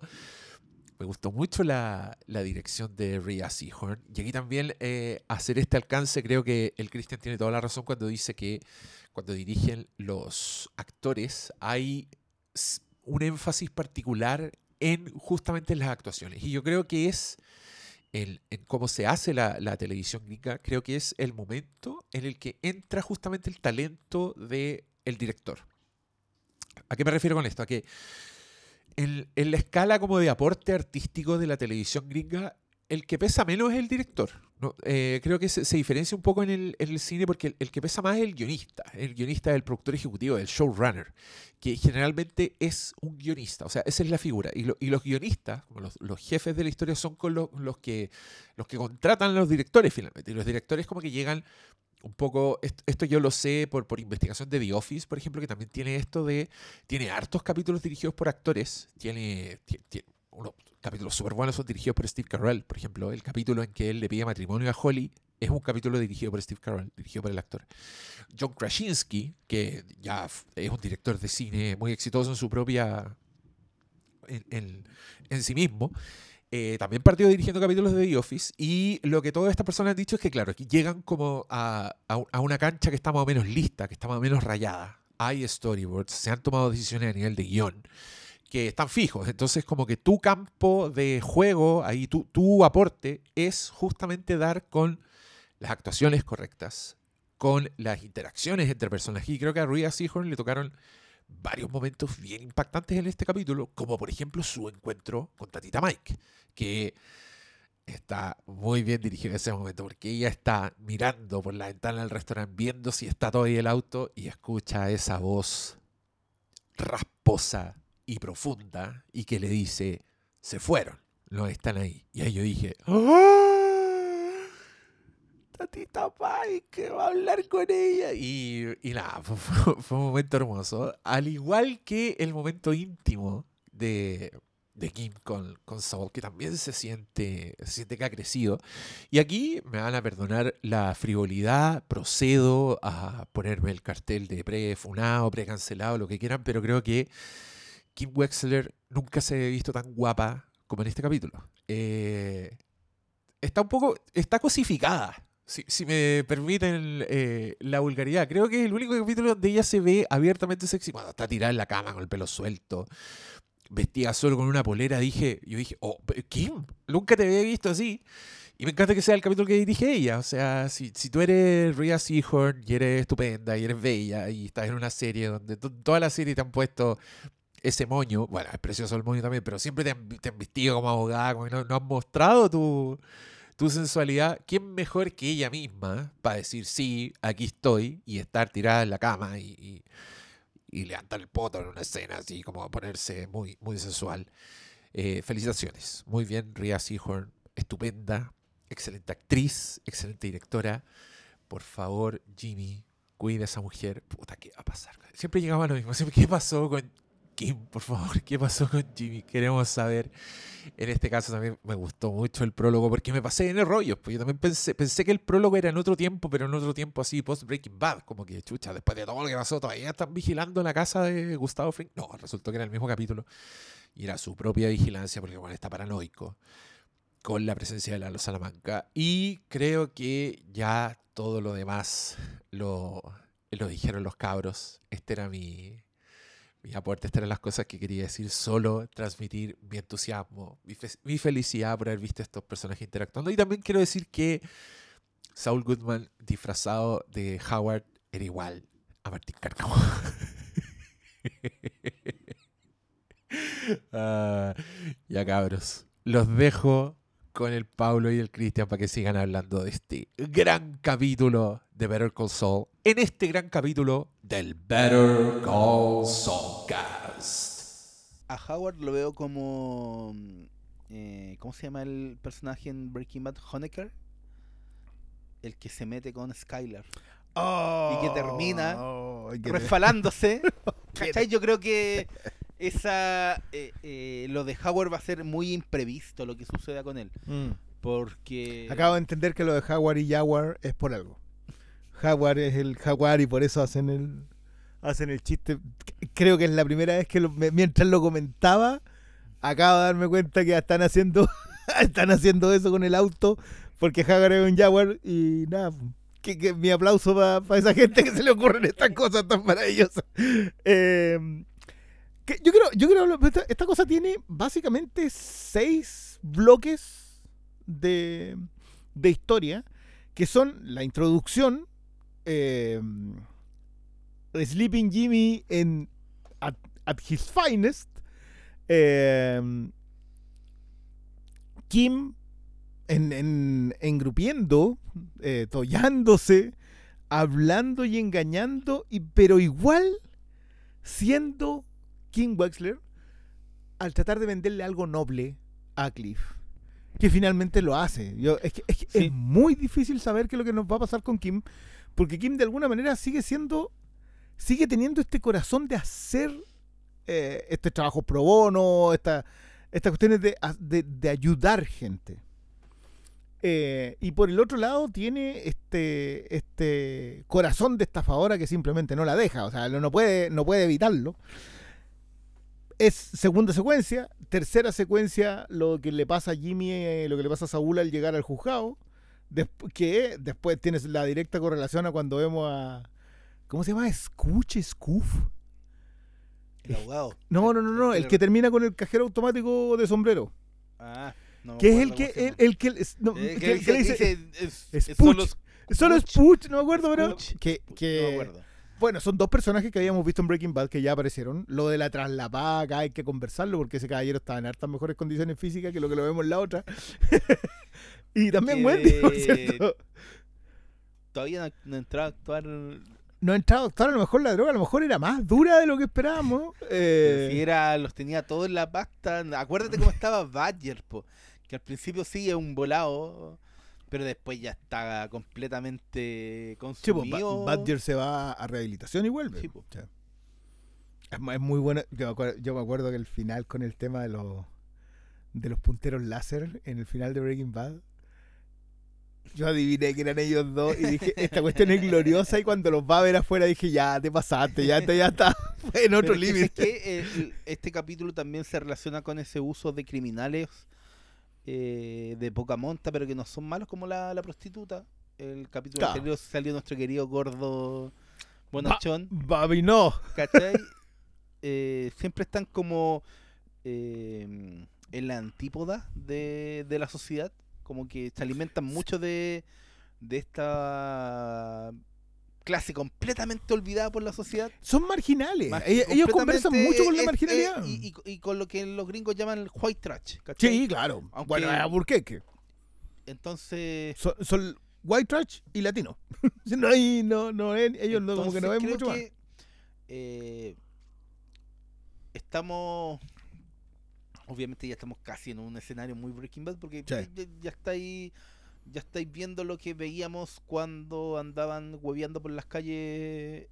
Me gustó mucho la, la dirección de Rhea Seahorn. Y aquí también eh, hacer este alcance, creo que el Christian tiene toda la razón cuando dice que cuando dirigen los actores hay un énfasis particular en justamente las actuaciones. Y yo creo que es el, en cómo se hace la, televisión gringa, creo que es el momento en el que entra justamente el talento del el director. ¿A qué me refiero con esto? A que en, en la escala como de aporte artístico de la televisión gringa, el que pesa menos es el director. ¿No? Eh, creo que se, diferencia un poco en el, cine porque el, que pesa más es el guionista. El guionista es el productor ejecutivo, el showrunner, que generalmente es un guionista. O sea, esa es la figura. Y, lo- y los guionistas, como los, los jefes de la historia, son con lo- los, que, los que contratan a los directores finalmente. Y los directores como que llegan un poco, est- esto yo lo sé por, por investigación de The Office, por ejemplo, que también tiene esto de, tiene hartos capítulos dirigidos por actores, tiene, ti- ti- unos capítulos súper buenos son dirigidos por Steve Carell, por ejemplo, el capítulo en que él le pide matrimonio a Holly es un capítulo dirigido por Steve Carell, dirigido por el actor. John Krasinski, que ya es un director de cine muy exitoso en su propia, en, en- sí mismo, eh, también partió dirigiendo capítulos de The Office y lo que todas estas personas han dicho es que, claro, aquí llegan como a, a a una cancha que está más o menos lista, que está más o menos rayada. Hay storyboards, se han tomado decisiones a nivel de guion que están fijos. Entonces, como que tu campo de juego, ahí tu, tu aporte es justamente dar con las actuaciones correctas, con las interacciones entre personajes. Y creo que a Rhea Seahorn le tocaron varios momentos bien impactantes en este capítulo, como por ejemplo su encuentro con Tatita Mike, que está muy bien dirigido ese momento, porque ella está mirando por la ventana del restaurante, viendo si está todavía el auto y escucha esa voz rasposa y profunda y que le dice, se fueron, no están ahí. Y ahí yo dije, ¡Ah! Tatita Pai, que va a hablar con ella. Y, y nada, fue- fue un momento hermoso. Al igual que el momento íntimo de, de Kim con, con Saul, que también se siente, se siente que ha crecido. Y aquí me van a perdonar la frivolidad, procedo a ponerme el cartel de pre-funado, pre-cancelado, lo que quieran, pero creo que Kim Wexler nunca se ha visto tan guapa como en este capítulo. Eh, está un poco, está cosificada, si, me permiten eh, la vulgaridad. Creo que es el único capítulo donde ella se ve abiertamente sexy. Cuando está tirada en la cama con el pelo suelto, vestida solo con una polera, dije, yo dije, oh, Kim, nunca te había visto así. Y me encanta que sea el capítulo que dirige ella. O sea, si, tú eres Rhea Seahorn y eres estupenda y eres bella y estás en una serie donde to- toda la serie te han puesto ese moño, bueno, es precioso el moño también, pero siempre te han, te han vestido como abogada, como no, no han mostrado tu, tu sensualidad. ¿Quién mejor que ella misma para decir, sí, aquí estoy y estar tirada en la cama y, y- levantar el poto en una escena así como ponerse muy, muy sensual? Eh, felicitaciones. Muy bien, Rhea Seahorn, estupenda, excelente actriz, excelente directora. Por favor, Jimmy, cuida a esa mujer. Puta, ¿qué va a pasar? Siempre llegaba lo mismo. ¿qué pasó con Kim? Por favor, ¿qué pasó con Jimmy? Queremos saber. En este caso también me gustó mucho el prólogo porque me pasé en el rollo. Pues yo también pensé, pensé que el prólogo era en otro tiempo, pero en otro tiempo así, post Breaking Bad. Como que, chucha, después de todo lo que pasó, todavía están vigilando la casa de Gustavo Fring. No, resultó que era el mismo capítulo. Y era su propia vigilancia porque, bueno, está paranoico con la presencia de la Salamanca. Y creo que ya todo lo demás lo, lo dijeron los cabros. Este era mi, mi aporte, estas eran las cosas que quería decir. Solo transmitir mi entusiasmo, mi, fe- mi felicidad por haber visto a estos personajes interactuando. Y también quiero decir que Saul Goodman disfrazado de Howard era igual a Martín Cárcamo. Ah, ya cabros, los dejo con el Pablo y el Cristian para que sigan hablando de este gran capítulo de Better Call Saul. En este gran capítulo del Better Call Saul Cast. A Howard lo veo como. mm, eh, ¿Cómo se llama el personaje en Breaking Bad? Honecker. El que se mete con Skylar. Y que termina Oh, Resfalándose. ¿Cachai? Yo creo que esa eh, eh, lo de Howard va a ser muy imprevisto lo que suceda con él. Mm. Porque. Acabo de entender que lo de Jaguar y Jaguar es por algo. Jaguar es el Jaguar y por eso hacen el hacen el chiste. Creo que es la primera vez que lo- mientras lo comentaba, acabo de darme cuenta que están haciendo están haciendo eso con el auto porque Jaguar es un Jaguar y nada. Que, que mi aplauso para esa gente que se le ocurren estas cosas tan maravillosas. Eh, yo creo, yo creo esta, cosa tiene básicamente seis bloques de, de historia que son la introducción, eh, Sleeping Jimmy en at, at his finest, eh, Kim en, en, engrupiendo, eh, tollándose, hablando y engañando, y, pero igual siendo Kim Wexler al tratar de venderle algo noble a Cliff. Que finalmente lo hace. Yo, es que, es, que Sí. es muy difícil saber qué es lo que nos va a pasar con Kim. Porque Kim de alguna manera sigue siendo. Sigue teniendo este corazón de hacer eh, este trabajo pro bono, esta, estas cuestiones de, de- de ayudar gente. Eh, y por el otro lado tiene este, este corazón de estafadora que simplemente no la deja, o sea, no, no puede, no puede evitarlo. Es segunda secuencia, tercera secuencia, lo que le pasa a Jimmy, eh, lo que le pasa a Saúl al llegar al juzgado, desp- que después tienes la directa correlación a cuando vemos a... ¿Cómo se llama? ¿Escuche? ¿Scoof? El abogado. No, no, no, no, el que termina con el cajero automático de sombrero. Ah, no Que es el que, el, llama. el que, es- no, Eh, que- que que dice- le dice, es- es es solo Puch. solo es Puch, no me acuerdo, pero que, que- No me acuerdo. Bueno, son dos personajes que habíamos visto en Breaking Bad que ya aparecieron. Lo de la traslapada acá hay que conversarlo porque ese caballero estaba en hartas mejores condiciones físicas que lo que lo vemos en la otra. y también Que- Wendy, por cierto. Todavía no, no entraba a actuar no ha entrado doctor, a lo mejor la droga a lo mejor era más dura de lo que esperábamos. Eh, Si era, los tenía todos en la pasta. Acuérdate cómo estaba Badger, po, que al principio sí es un volado, pero después ya está completamente sí, pues, consumido. Ba- Badger se va a rehabilitación y vuelve. Sí. Sí. Es, mu- es muy bueno. Yo me, acuerdo, yo me acuerdo que el final con el tema de los de los punteros láser en el final de Breaking Bad. Yo adiviné que eran ellos dos y dije, esta cuestión es gloriosa y cuando los va a ver afuera dije, ya te pasaste, ya, te, ya está, en otro Pero es que, límite. este capítulo también se relaciona con ese uso de criminales eh, de poca monta, pero que no son malos como la, la prostituta. El capítulo Claro. anterior salió nuestro querido gordo bonachón. Babi, no. ¿Cachai? Eh, siempre están como eh, en la antípoda de, de la sociedad, como que se alimentan mucho de, de esta clase completamente olvidada por la sociedad. Son marginales. Ellos, conversan mucho con la eh, marginalidad. eh, y, y- y con lo que los gringos llaman el white trash. ¿cachai? sí, claro. Aunque- Bueno, a Burqueque. Entonces, Son, son white trash y latino. no hay, no, no, ellos no, como que no ven mucho más. eh, estamos obviamente ya estamos casi en un escenario muy Breaking Bad porque Sí. ya, ya estáis ya estáis viendo lo que veíamos cuando andaban hueveando por las calles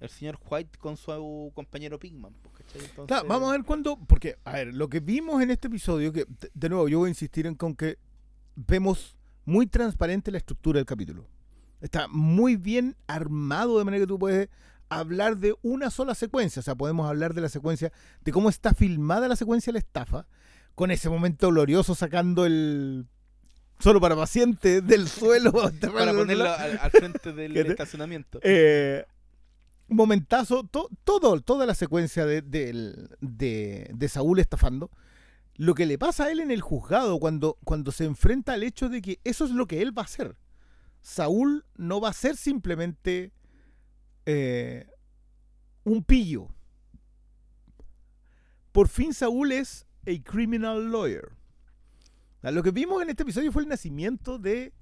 el señor White con su compañero Pigman pues, ¿cachai? Entonces, Claro, vamos a ver cuándo. Porque, a ver, lo que vimos en este episodio, que de- de nuevo yo voy a insistir en con que vemos muy transparente la estructura del capítulo. Está muy bien armado de manera que tú puedes hablar de una sola secuencia. O sea, podemos hablar de la secuencia, de cómo está filmada la secuencia de la estafa, con ese momento glorioso sacando el solo para pacientes del suelo. para ponerlo al, al frente del ¿Qué te- estacionamiento Eh, momentazo, to- todo, toda la secuencia de, del- de- de Saúl estafando. Lo que le pasa a él en el juzgado cuando, cuando se enfrenta al hecho de que eso es lo que él va a hacer. Saúl no va a ser simplemente eh, un pillo. Por fin Saúl es a criminal lawyer. Sea, Lo que vimos en este episodio fue el nacimiento de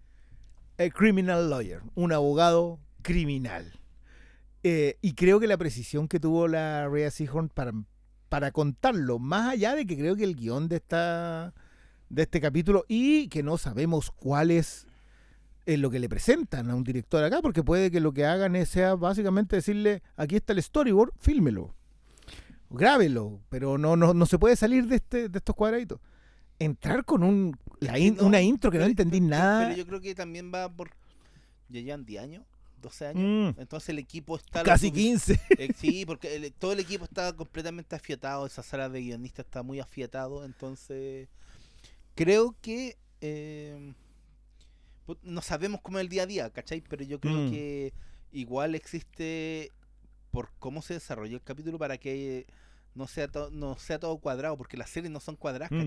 a criminal lawyer, un abogado criminal. Eh, y creo que la precisión que tuvo la Rhea Seahorn para, para contarlo, más allá de que creo que el guion de, esta, de este capítulo y que no sabemos cuál es eh, lo que le presentan a un director acá, porque puede que lo que hagan sea básicamente decirle, aquí está el storyboard, fílmelo, grábelo, pero no, no, no se puede salir de, este, de estos cuadraditos. Entrar con un, la que in- no, una intro que no entendí pero- nada. pero yo creo que también va por ya llevan 10 años 12 años Mm, entonces el equipo está casi sufic- 15. Eh, sí, porque el- todo el equipo está completamente afiatado, esa sala de guionistas está muy afiatado, entonces creo que eh, pu- no sabemos cómo es el día a día, ¿cachai? Pero yo creo Mm. que igual existe por cómo se desarrolló el capítulo para que no sea, no sea todo cuadrado, porque las series no son cuadradas, Mm.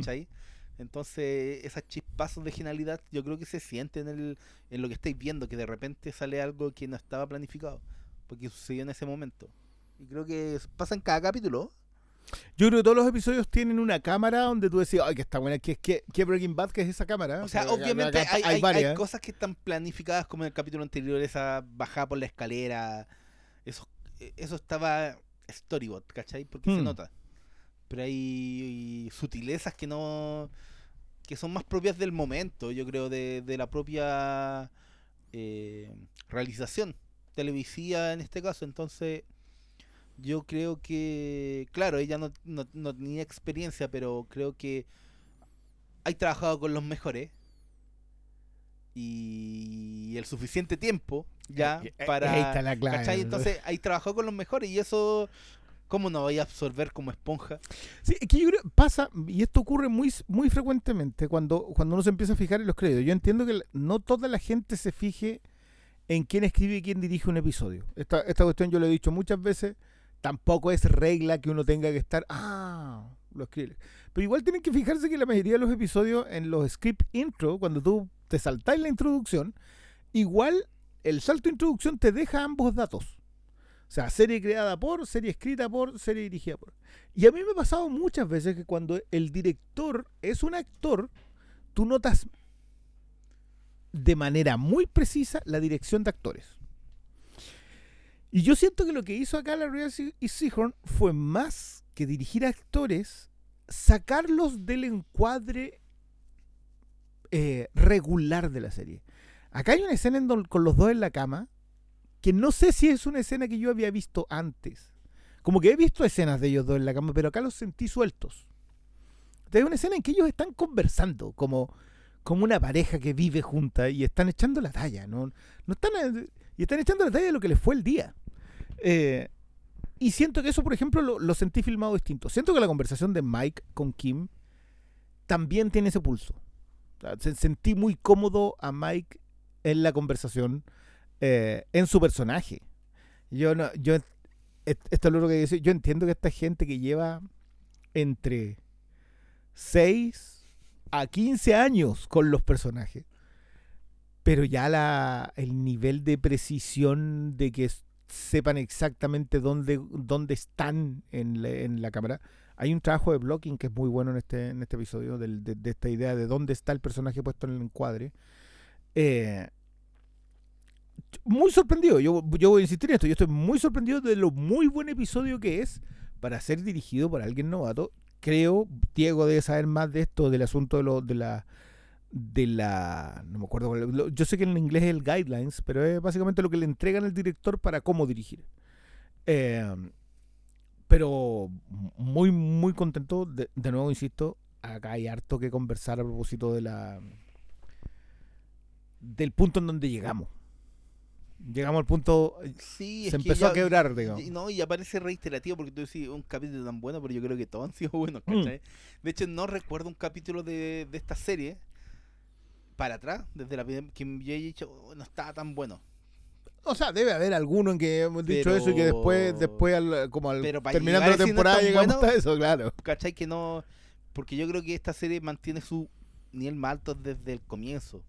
Entonces, esas chispazos de genialidad yo creo que se sienten en, el, en lo que estáis viendo, que de repente sale algo que no estaba planificado, porque sucedió en ese momento. Y creo que pasa en cada capítulo. Yo creo que todos los episodios tienen una cámara donde tú decís, ay, que está buena, que, que, que Breaking Bad, que es esa cámara. O sea, obviamente acá hay, hay- hay varias. cosas que están planificadas como en el capítulo anterior, esa bajada por la escalera, eso, eso estaba storyboard, ¿cachai? Porque se Hmm. nota. Pero hay sutilezas que no que son más propias del momento, yo creo, de, de la propia eh, realización televisiva en este caso. Entonces, yo creo que, claro, ella no, no, no tenía experiencia, pero creo que hay trabajado con los mejores y el suficiente tiempo ya Eh, eh, para... ahí está la clave. ¿cachai? Entonces, hay trabajado con los mejores y eso, ¿cómo no vaya a absorber como esponja? Sí, es que yo creo pasa, y esto ocurre muy, muy frecuentemente cuando, cuando uno se empieza a fijar en los créditos. Yo entiendo que no toda la gente se fije en quién escribe y quién dirige un episodio. Esta, esta cuestión yo lo he dicho muchas veces, tampoco es regla que uno tenga que estar, ah, lo escribe. Pero igual tienen que fijarse que la mayoría de los episodios en los script intro, cuando tú te saltás la introducción, igual el salto de introducción te deja ambos datos. Sea, serie creada por, serie escrita por, serie dirigida por. Y a mí me ha pasado muchas veces que cuando el director es un actor, tú notas de manera muy precisa la dirección de actores. Y yo siento que lo que hizo acá la Real y Seahorn fue más que dirigir actores, sacarlos del encuadre eh, regular de la serie. Acá hay una escena con los dos en la cama que no sé si es una escena que yo había visto antes. Como que he visto escenas de ellos dos en la cama, pero acá los sentí sueltos. Hay una escena en que ellos están conversando, como, como una pareja que vive junta y están echando la talla, ¿no? no están, eh, y están echando la talla de lo que les fue el día. Eh, y siento que eso, por ejemplo, lo, sentí filmado distinto. Siento que la conversación de Mike con Kim también tiene ese pulso. O sentí muy cómodo a Mike en la conversación, eh, en su personaje. Yo no, yo esto es lo que. Yo entiendo que esta gente que lleva entre 6 a 15 años con los personajes. Pero ya la, el nivel de precisión de que sepan exactamente dónde, dónde están en la, cámara. Hay un trabajo de blocking que es muy bueno en este, en este episodio, de esta idea de dónde está el personaje puesto en el encuadre. Eh, muy sorprendido, yo, yo voy a insistir en esto, yo estoy muy sorprendido de lo muy buen episodio que es para ser dirigido por alguien novato. Creo, Diego debe saber más de esto, del asunto de, lo, de la de la no me acuerdo lo- yo sé que en inglés es el guidelines pero es básicamente lo que le entregan al director para cómo dirigir. Eh, pero muy muy contento. De, de nuevo insisto acá hay harto que conversar a propósito de la del punto en donde llegamos llegamos al punto Sí, se que empezó a quebrar digamos Y, no, y aparece reiterativo porque tú decís un capítulo tan bueno, pero yo creo que todos han sido buenos, Mm. ¿cachai? De hecho, no recuerdo un capítulo de, de esta serie para atrás, desde la primera que yo he dicho, "Oh, no estaba tan bueno. o sea debe haber alguno en que hemos dicho Pero- eso y que después después al- como al Pero terminando la a decir no temporada llegamos bueno, a eso claro ¿Cachai? Que no. Porque yo creo que esta serie mantiene su nivel más alto desde el comienzo.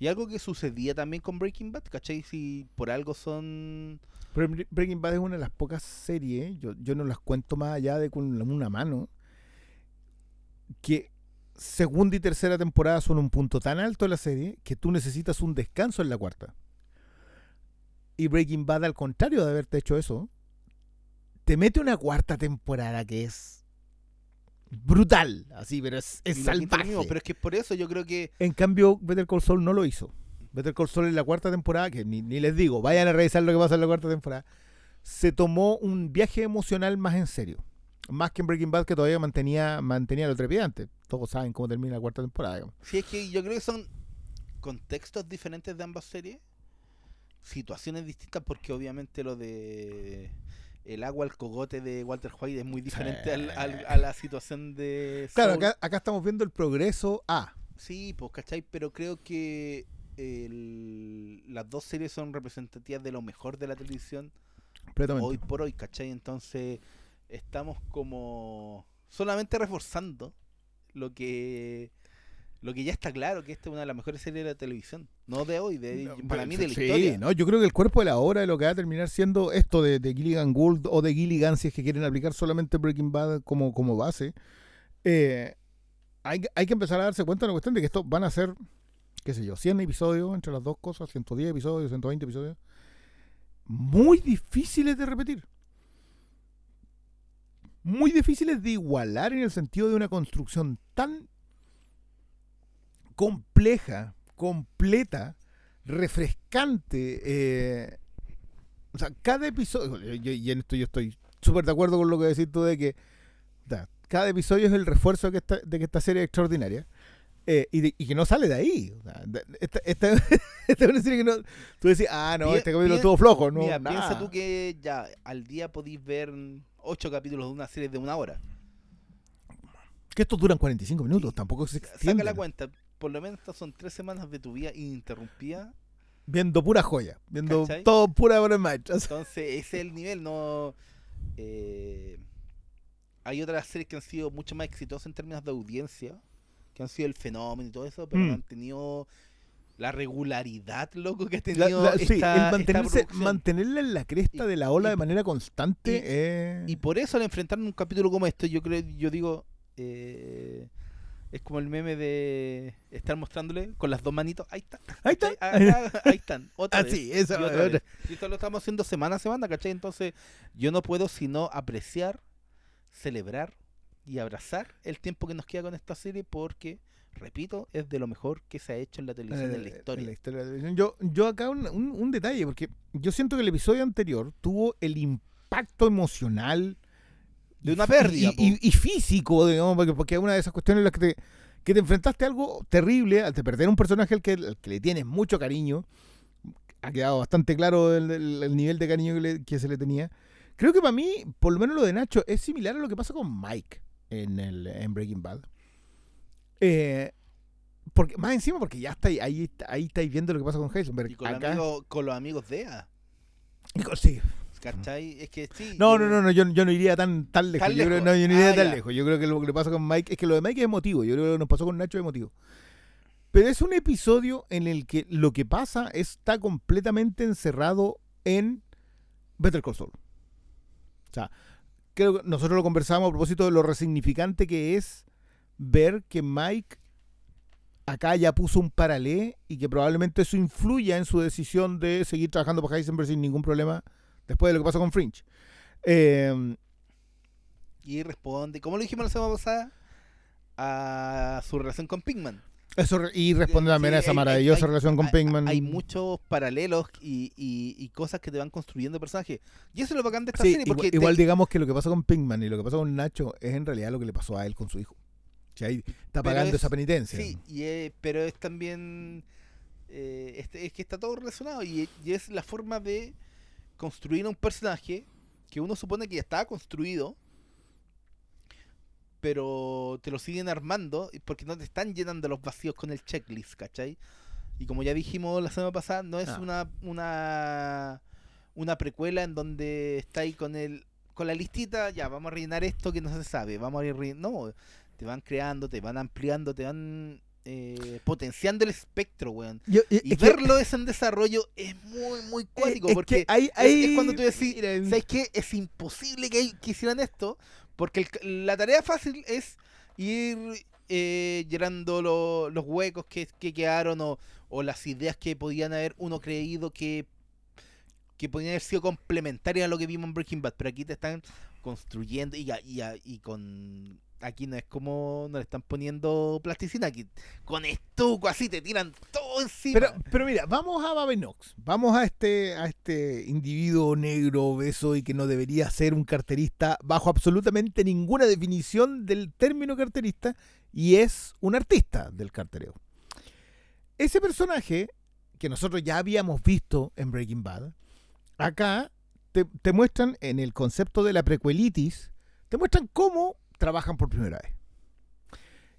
Y algo que sucedía también con Breaking Bad, ¿cachai? Si por algo son. Breaking Bad es una de las pocas series, yo, yo no las cuento más allá de con una mano, que segunda y tercera temporada son un punto tan alto de la serie que tú necesitas un descanso en la cuarta. Y Breaking Bad, al contrario de haberte hecho eso, te mete una cuarta temporada que es brutal, así, pero es, es salvaje. mismo, pero es que por eso yo creo que. En cambio, Better Call Saul no lo hizo. Better Call Saul en la cuarta temporada, que ni, ni les digo, vayan a revisar lo que pasa en la cuarta temporada, se tomó un viaje emocional más en serio. Más que en Breaking Bad, que todavía mantenía, mantenía lo trepidante. Todos saben cómo termina la cuarta temporada. digamos. Sí, es que yo creo que son contextos diferentes de ambas series. Situaciones distintas, porque obviamente lo de. El agua al cogote de Walter White es muy diferente al- al- a la situación de. Claro, acá, acá estamos viendo el progreso A. Sí, pues, ¿cachai? Pero creo que el- las dos series son representativas de lo mejor de la televisión completamente. hoy por hoy, ¿cachai? Entonces, estamos como solamente reforzando lo que lo que ya está claro, que esta es una de las mejores series de la televisión. No de hoy, de, No, para mí de la sí, historia. ¿no? Yo creo que el cuerpo de la obra de lo que va a terminar siendo esto de, de Gilligan Gould o de Gilligan, si es que quieren aplicar solamente Breaking Bad como, como base, eh, hay, hay que empezar a darse cuenta de la cuestión de que esto van a ser, qué sé yo, 100 episodios entre las dos cosas, 110 episodios, 120 episodios, muy difíciles de repetir. Muy difíciles de igualar en el sentido de una construcción tan compleja, completa, refrescante. eh, o sea, cada episodio, y- y en esto yo estoy súper de acuerdo con lo que decís tú de que cada episodio es el refuerzo de que esta, de que esta serie es extraordinaria. eh, y, de- y que no sale de ahí. O sea, de- esta, esta- esta es una serie que no. Tú decís, ah, no, este capítulo estuvo flojo. No, Mira, nada. piensa tú que ya al día podéis ver ocho capítulos de una serie de una hora. Que estos duran 45 minutos, tampoco se Saca extienden. la cuenta. Por lo menos estas son tres semanas de tu vida ininterrumpida. Viendo pura joya, viendo ¿Cachai? todo pura obra maestra. Entonces, ese es el nivel, no. eh, hay otras series que han sido mucho más exitosas en términos de audiencia, que han sido el fenómeno y todo eso, pero Mm. no han tenido la regularidad, loco, que ha tenido la- sí, esta, el esta mantenerse, producción. mantenerla en la cresta Y- de la ola y- de manera constante. y- eh, Y por eso al enfrentar un capítulo como este, yo creo, yo digo, eh, Es como el meme de estar mostrándole con las dos manitos. Ahí está. Ahí está. Ah, ah, ahí están. Otra Ah, vez, sí, eso, y otra vez. Y esto lo estamos haciendo semana a semana, ¿cachai? Entonces, yo no puedo sino apreciar, celebrar y abrazar el tiempo que nos queda con esta serie porque, repito, es de lo mejor que se ha hecho en la televisión en la Eh, historia. en la historia de la televisión. Yo, yo acá un, un- un detalle, porque yo siento que el episodio anterior tuvo el impacto emocional De una pérdida. y, po. y- y físico, digamos, porque, porque es una de esas cuestiones en las que te, que te enfrentaste a algo terrible al te perder un personaje al que, al que le tienes mucho cariño. Ha quedado bastante claro el, el- el nivel de cariño que, le- que se le tenía. Creo que para mí, por lo menos lo de Nacho, es similar a lo que pasa con Mike en, el, en Breaking Bad. Eh, porque, más encima, porque ya está ahí, ahí, está- ahí estáis viendo lo que pasa con Heisenberg. y con, los Acá- amigos, con los amigos de EA. y con- sí. ¿Cachai? Es que sí. No, no, no, no, yo, yo no iría tan, tan lejos. ¿Tan yo creo, no, yo no iría Ah, tan ya. lejos. Yo creo que lo que le pasa con Mike es que lo de Mike es emotivo. Yo creo que lo que nos pasó con Nacho es emotivo. Pero es un episodio en el que lo que pasa está completamente encerrado en Better Call Saul. O sea, creo que nosotros lo conversamos a propósito de lo resignificante que es ver que Mike acá ya puso un paralé y que probablemente eso influya en su decisión de seguir trabajando para Heisenberg sin ningún problema después de lo que pasó con Fringe. Eh, Y responde, como lo dijimos la semana pasada, a su relación con Pigman. eso y responde también Sí, a esa hay- maravillosa hay- relación con hay- Pinkman. Hay muchos paralelos y, y- y cosas que te van construyendo personajes. Y eso es lo bacán de esta Sí, serie. igual, Porque te- igual digamos que lo que pasó con Pinkman y lo que pasó con Nacho es en realidad lo que le pasó a él con su hijo. O sea, ahí está pagando es- esa penitencia. Sí, y es- pero es también. eh, este- es que está todo relacionado y, y es la forma de construir a un personaje que uno supone que ya estaba construido, pero te lo siguen armando porque no te están llenando los vacíos con el checklist, ¿cachai? Y como ya dijimos la semana pasada, no es Ah. una, una, una precuela en donde está ahí con el con la listita, ya, vamos a rellenar esto que no se sabe, vamos a ir No, te van creando, te van ampliando, te van eh, potenciando el espectro, weón. Yo- Y es que- verlo en desarrollo es muy, muy cuático, es porque hay- es- hay- es, cuando tú decís, ¿sabes qué? Es imposible que, hicieran esto, porque el- la tarea fácil es ir eh, llenando lo- los huecos que, que quedaron o, o las ideas que podían haber uno creído que, que podían haber sido complementarias a lo que vimos en Breaking Bad, pero aquí te están construyendo y con... Aquí no es como no le están poniendo plasticina, aquí con estuco así te tiran todo encima. Pero, mira, vamos a Babenox. Vamos a este, a este individuo negro, obeso y que no debería ser un carterista bajo absolutamente ninguna definición del término carterista y es un artista del cartereo. Ese personaje que nosotros ya habíamos visto en Breaking Bad, acá te, te muestran en el concepto de la prequelitis, te muestran cómo trabajan por primera vez.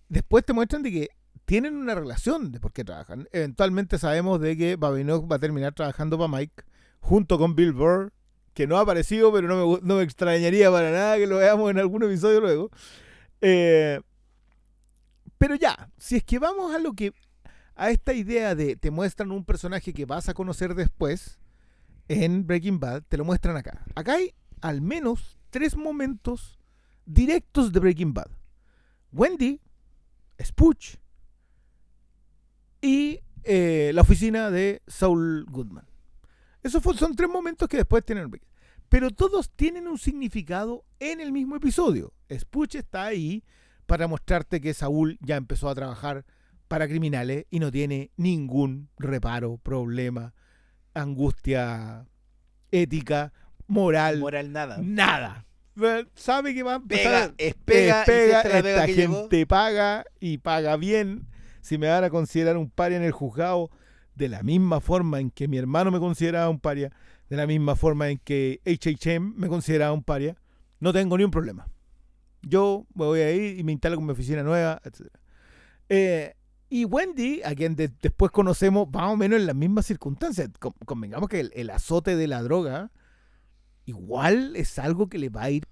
Después te muestran de que tienen una relación de por qué trabajan. Eventualmente sabemos de que Babinock va a terminar trabajando para Mike junto con Bill Burr, que no ha aparecido, pero no me, no me extrañaría para nada que lo veamos en algún episodio luego. Eh, pero ya, si es que vamos a lo que a esta idea de te muestran un personaje que vas a conocer después en Breaking Bad, te lo muestran acá. Acá hay al menos tres momentos directos de Breaking Bad. Wendy, Spooch y eh, la oficina de Saul Goodman. Esos fue- son tres momentos que después tienen. Pero todos tienen un significado en el mismo episodio. Spooch está ahí para mostrarte que Saúl ya empezó a trabajar para criminales y no tiene ningún reparo, problema, angustia ética, moral, moral nada. nada. Sabe que va a empezar. Pega, es pega, pega, esta es la pega esta que gente paga y paga bien. Si me van a considerar un paria en el juzgado, de la misma forma en que mi hermano me consideraba un paria, de la misma forma en que HHM me consideraba un paria, no tengo ni un problema. Yo me voy a ir y me instalo con mi oficina nueva, etc. Eh, y Wendy, a quien de- después conocemos más o menos en las mismas circunstancias. Con- convengamos que el, el azote de la droga igual es algo que le va a ir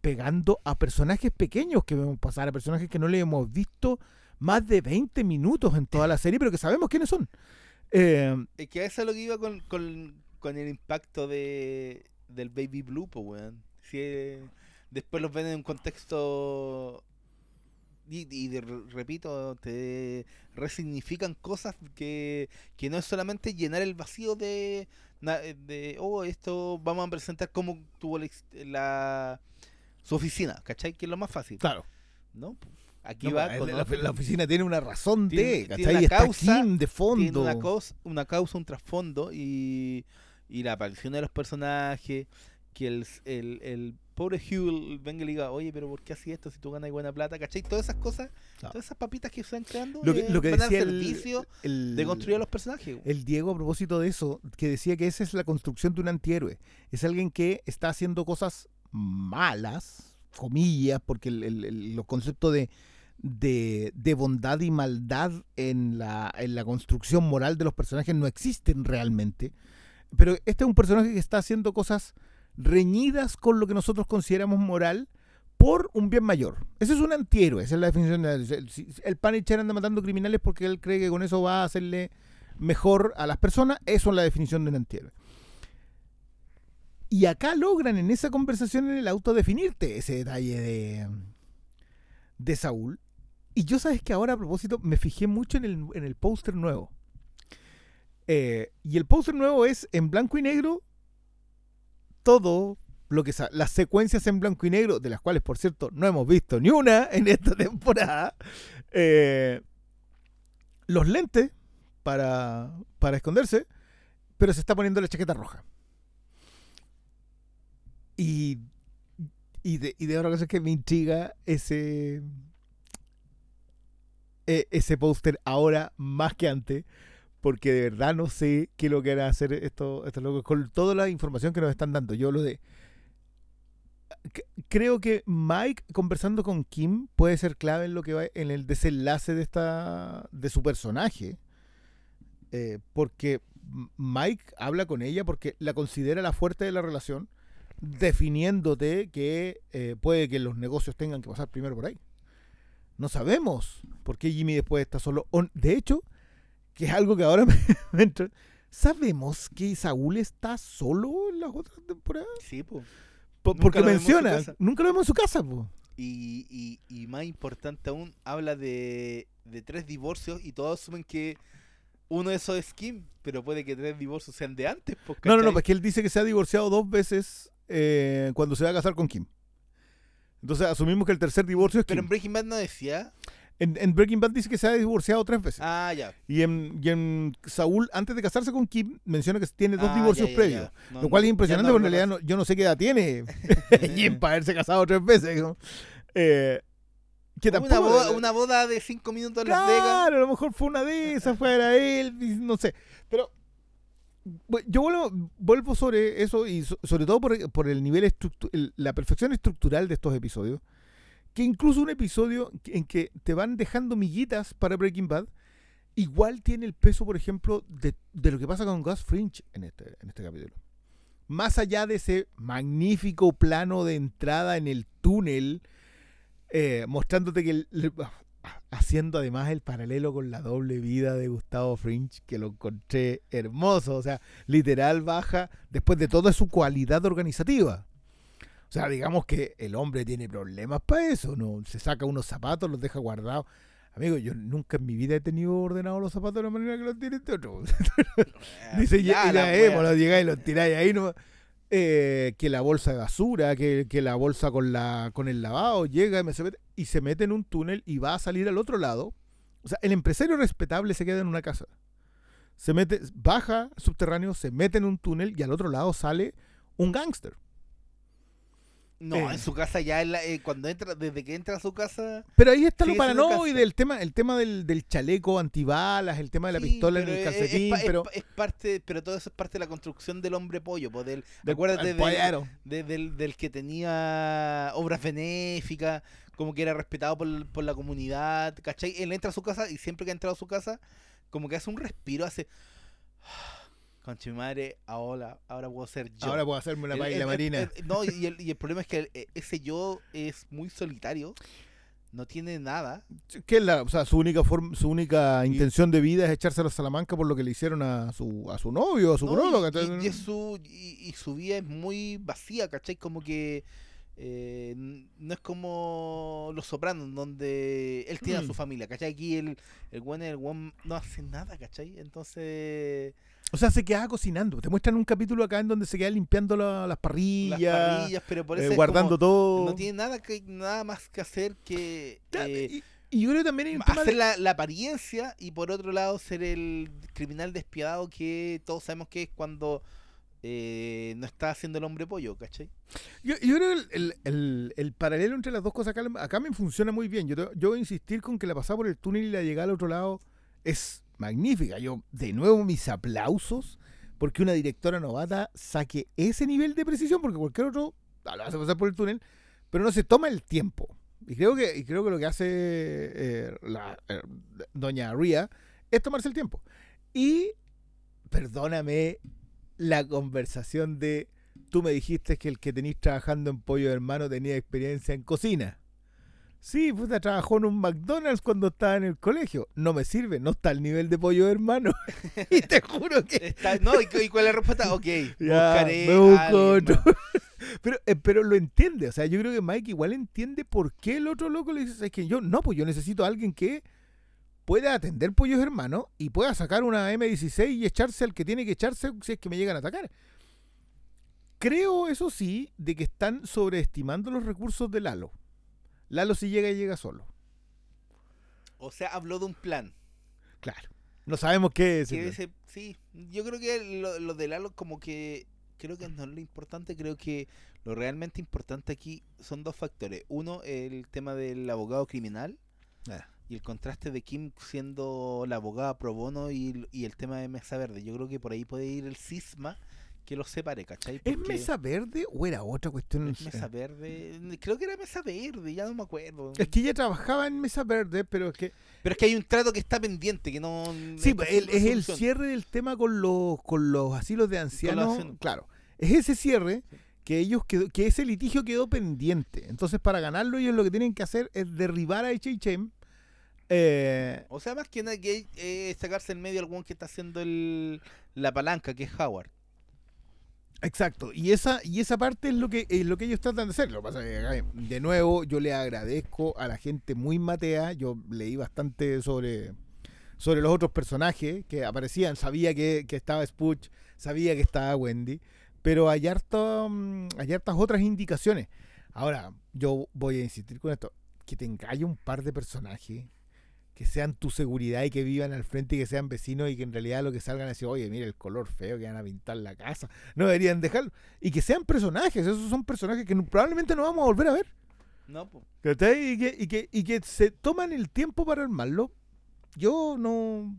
pegando a personajes pequeños que vemos pasar, a personajes que no le hemos visto más de 20 minutos en toda la serie, pero que sabemos quiénes son. Eh, Es que eso es lo que iba con, con, el impacto de, del Baby Blue, pues, weón. Si, después los ven en un contexto y, y repito, te resignifican cosas que, que no es solamente llenar el vacío de, de oh, esto vamos a presentar cómo tuvo la, su oficina, ¿cachai? Que es lo más fácil, Claro. ¿no? Aquí No, va la, con la- la oficina tiene una razón Tiene- de, tiene ¿cachai? una Está causa, de fondo. tiene una, causa, una causa, un trasfondo y, y la aparición de los personajes, que el, el, el pobre Hugh venga y le diga, oye, pero ¿por qué así esto si tú ganas buena plata? ¿Cachai? Todas esas cosas, todas esas papitas que se van creando Lo que, eh, lo que van al decía el- servicio el, de construir a los personajes. el Diego a propósito de eso, que decía que esa es la construcción de un antihéroe. Es alguien que está haciendo cosas malas, comillas, porque el- los conceptos de, de, de bondad y maldad en la, en la construcción moral de los personajes no existen realmente. Pero este es un personaje que está haciendo cosas reñidas con lo que nosotros consideramos moral por un bien mayor. Ese es un antihéroe, esa es la definición. De, el, el Punisher anda matando criminales porque él cree que con eso va a hacerle mejor a las personas, eso es la definición de un antihéroe. Y acá logran en esa conversación en el auto definirte ese detalle de, de Saúl. Y yo sabes que ahora a propósito me fijé mucho en el, en el póster nuevo. Eh, y el póster nuevo es en blanco y negro todo lo que sa- las secuencias en blanco y negro, de las cuales por cierto no hemos visto ni una en esta temporada. Eh, los lentes para, para esconderse, pero se está poniendo la chaqueta roja. Y, y, de, y de otra cosa que me intriga ese, e- ese póster ahora más que antes, porque de verdad no sé qué es lo que van hacer estos, locos con toda la información que nos están dando. Yo lo de... Creo que Mike conversando con Kim puede ser clave en lo que va en el desenlace de esta de su personaje. Eh, porque Mike habla con ella porque la considera la fuerte de la relación, definiéndote que eh, puede que los negocios tengan que pasar primero por ahí. No sabemos por qué Jimmy después está solo. De hecho, que es algo que ahora me, me entra- ¿Sabemos que Saúl está solo en las otras temporadas? Sí, po. Po- porque menciona, nunca lo vemos en su casa. po. Y, y, y más importante aún, habla de, de tres divorcios y todos asumen que uno de esos es Kim, pero puede que tres divorcios sean de antes. po, No, no, no, ¿cachai? pues él dice que se ha divorciado dos veces eh, cuando se va a casar con Kim. Entonces asumimos que el tercer divorcio es Pero Kim. en Breaking Bad no decía. En, en Breaking Bad dice que se ha divorciado tres veces. Ah, ya. Y, en, y en Saúl, antes de casarse con Kim, menciona que tiene dos Ah, divorcios ya, ya, previos. ya. No, lo cual no, es impresionante porque en realidad yo no sé qué edad tiene Jim para haberse casado tres veces. ¿no? Eh, que Una boda, una boda de cinco minutos en Las Vegas. Claro, a lo mejor fue una de esas, fuera él, no sé. Pero yo vuelvo, vuelvo sobre eso y so- sobre todo por, por el nivel, la perfección estructural de estos episodios. Que incluso un episodio en que te van dejando miguitas para Breaking Bad, igual tiene el peso, por ejemplo, de, de lo que pasa con Gus Fringe en este, en este capítulo. Más allá de ese magnífico plano de entrada en el túnel, eh, mostrándote que le- haciendo además el paralelo con la doble vida de Gustavo Fringe, que lo encontré hermoso. O sea, literal baja después de toda su cualidad organizativa. O sea, digamos que el hombre tiene problemas para eso, ¿no? Se saca unos zapatos, los deja guardados. Amigo, yo nunca en mi vida he tenido ordenados los zapatos de la manera que los tiene este otro. Dice, ya, la los llegáis y los tiráis ahí nomás. Eh, que la bolsa de basura, que, que la bolsa con la con el lavado llega y, me se mete, y se mete en un túnel y va a salir al otro lado. O sea, el empresario respetable se queda en una casa. Se mete, baja subterráneo, se mete en un túnel y al otro lado sale un gángster. No, Eh. en su casa ya, en la- eh, cuando entra, desde que entra a su casa. Pero ahí está lo paranoide, el tema, el tema del, del chaleco antibalas, el tema de la Sí, pistola en el es calcetín, es, pero es parte, pero todo eso es parte de la construcción del hombre pollo, pues, del, del- acuérdate el del- del, del que tenía obras benéficas, como que era respetado por, por la comunidad, ¿cachai? Él entra a su casa y siempre que ha entrado a su casa, como que hace un respiro, hace... Concha mi madre, ahora, ahora puedo ser yo. Ahora puedo hacerme una El- baila el- marina. el- no, y el, y el problema es que ese yo es muy solitario, no tiene nada. que es la, o sea, su única forma, su única Y- intención de vida es echarse a la Salamanca por lo que le hicieron a su, a su novio, a su No, pololo, y- su, y, su vida es muy vacía, ¿cachai? Como que eh, no es como Los Sopranos, donde él tiene a su Mm. familia, ¿cachai? Aquí el, el buen, el buen no hace nada, ¿cachai? Entonces, O sea, se quedaba cocinando. Te muestran un capítulo acá en donde se queda limpiando la- las parrillas, las parrillas, pero por eh, eso es guardando como- todo. no tiene nada que nada más que hacer que eh, y, y yo creo que también hay un tema hacer de- la, la apariencia y por otro lado ser el criminal despiadado que todos sabemos que es cuando eh, no está haciendo el hombre pollo, ¿cachai? Yo, yo creo que el, el- el- el paralelo entre las dos cosas acá, acá me funciona muy bien. Yo, yo voy a insistir con que la pasada por el túnel y la llegada al otro lado es magnífica. Yo, de nuevo, mis aplausos porque una directora novata saque ese nivel de precisión, porque cualquier otro ah, lo hace pasar por el túnel, pero no se toma el tiempo. Y creo que, y creo que lo que hace eh, la, eh, doña Ria es tomarse el tiempo. Y, perdóname, la conversación de tú me dijiste que el que tenéis trabajando en Pollo Hermano tenía experiencia en cocina. Sí, puta, trabajó en un McDonald's cuando estaba en el colegio. No me sirve, no está al nivel de Pollo Hermano. y te juro que Está- no, ¿y, cu- y cuál es la respuesta? Ok, Ya, buscaré me busco otro. pero, eh, pero lo entiende. O sea, yo creo que Mike igual entiende por qué el otro loco le dice, es que yo, no, pues yo necesito a alguien que pueda atender pollos hermanos y pueda sacar una M16 y echarse al que tiene que echarse si es que me llegan a atacar. Creo, eso sí, de que están sobreestimando los recursos de Lalo. Lalo si llega y llega solo. O sea, habló de un plan. Claro. No sabemos qué es. ese- sí, yo creo que lo, lo de Lalo como que creo que no es lo importante, creo que lo realmente importante aquí son dos factores. Uno, el tema del abogado criminal Ah. y el contraste de Kim siendo la abogada pro bono y, y el tema de Mesa Verde. Yo creo que por ahí puede ir el cisma que los separe, ¿cachai? ¿Es Mesa Verde o era otra cuestión? es Mesa Verde, creo que era Mesa Verde, ya no me acuerdo. Es que ella trabajaba en Mesa Verde, pero es que Pero es que hay un trato que está pendiente, que no... Sí, pues, el- es el cierre del tema con los, con los asilos de ancianos. Claro, es ese cierre que ellos quedó, que ese litigio quedó pendiente. Entonces, para ganarlo, ellos lo que tienen que hacer es derribar a HHM. Eh, O sea, más que nada que eh, sacarse en medio algún que está haciendo el, la palanca, que es Howard. Exacto. Y esa, y esa parte es lo que es lo que ellos tratan de hacer. Lo pasa de nuevo, yo le agradezco a la gente muy matea. Yo leí bastante sobre, sobre los otros personajes que aparecían. Sabía que, que estaba Spooch, sabía que estaba Wendy. Pero hay, harto, mm, hay hartas otras indicaciones. Ahora, yo voy a insistir con esto. Que tengáis un par de personajes que sean tu seguridad y que vivan al frente y que sean vecinos y que en realidad lo que salgan es decir, oye, mira el color feo que van a pintar la casa. No deberían dejarlo. Y que sean personajes. Esos son personajes que no- probablemente no vamos a volver a ver. No. ¿Cachai? Y que, y, que, y que se toman el tiempo para armarlo. Yo no...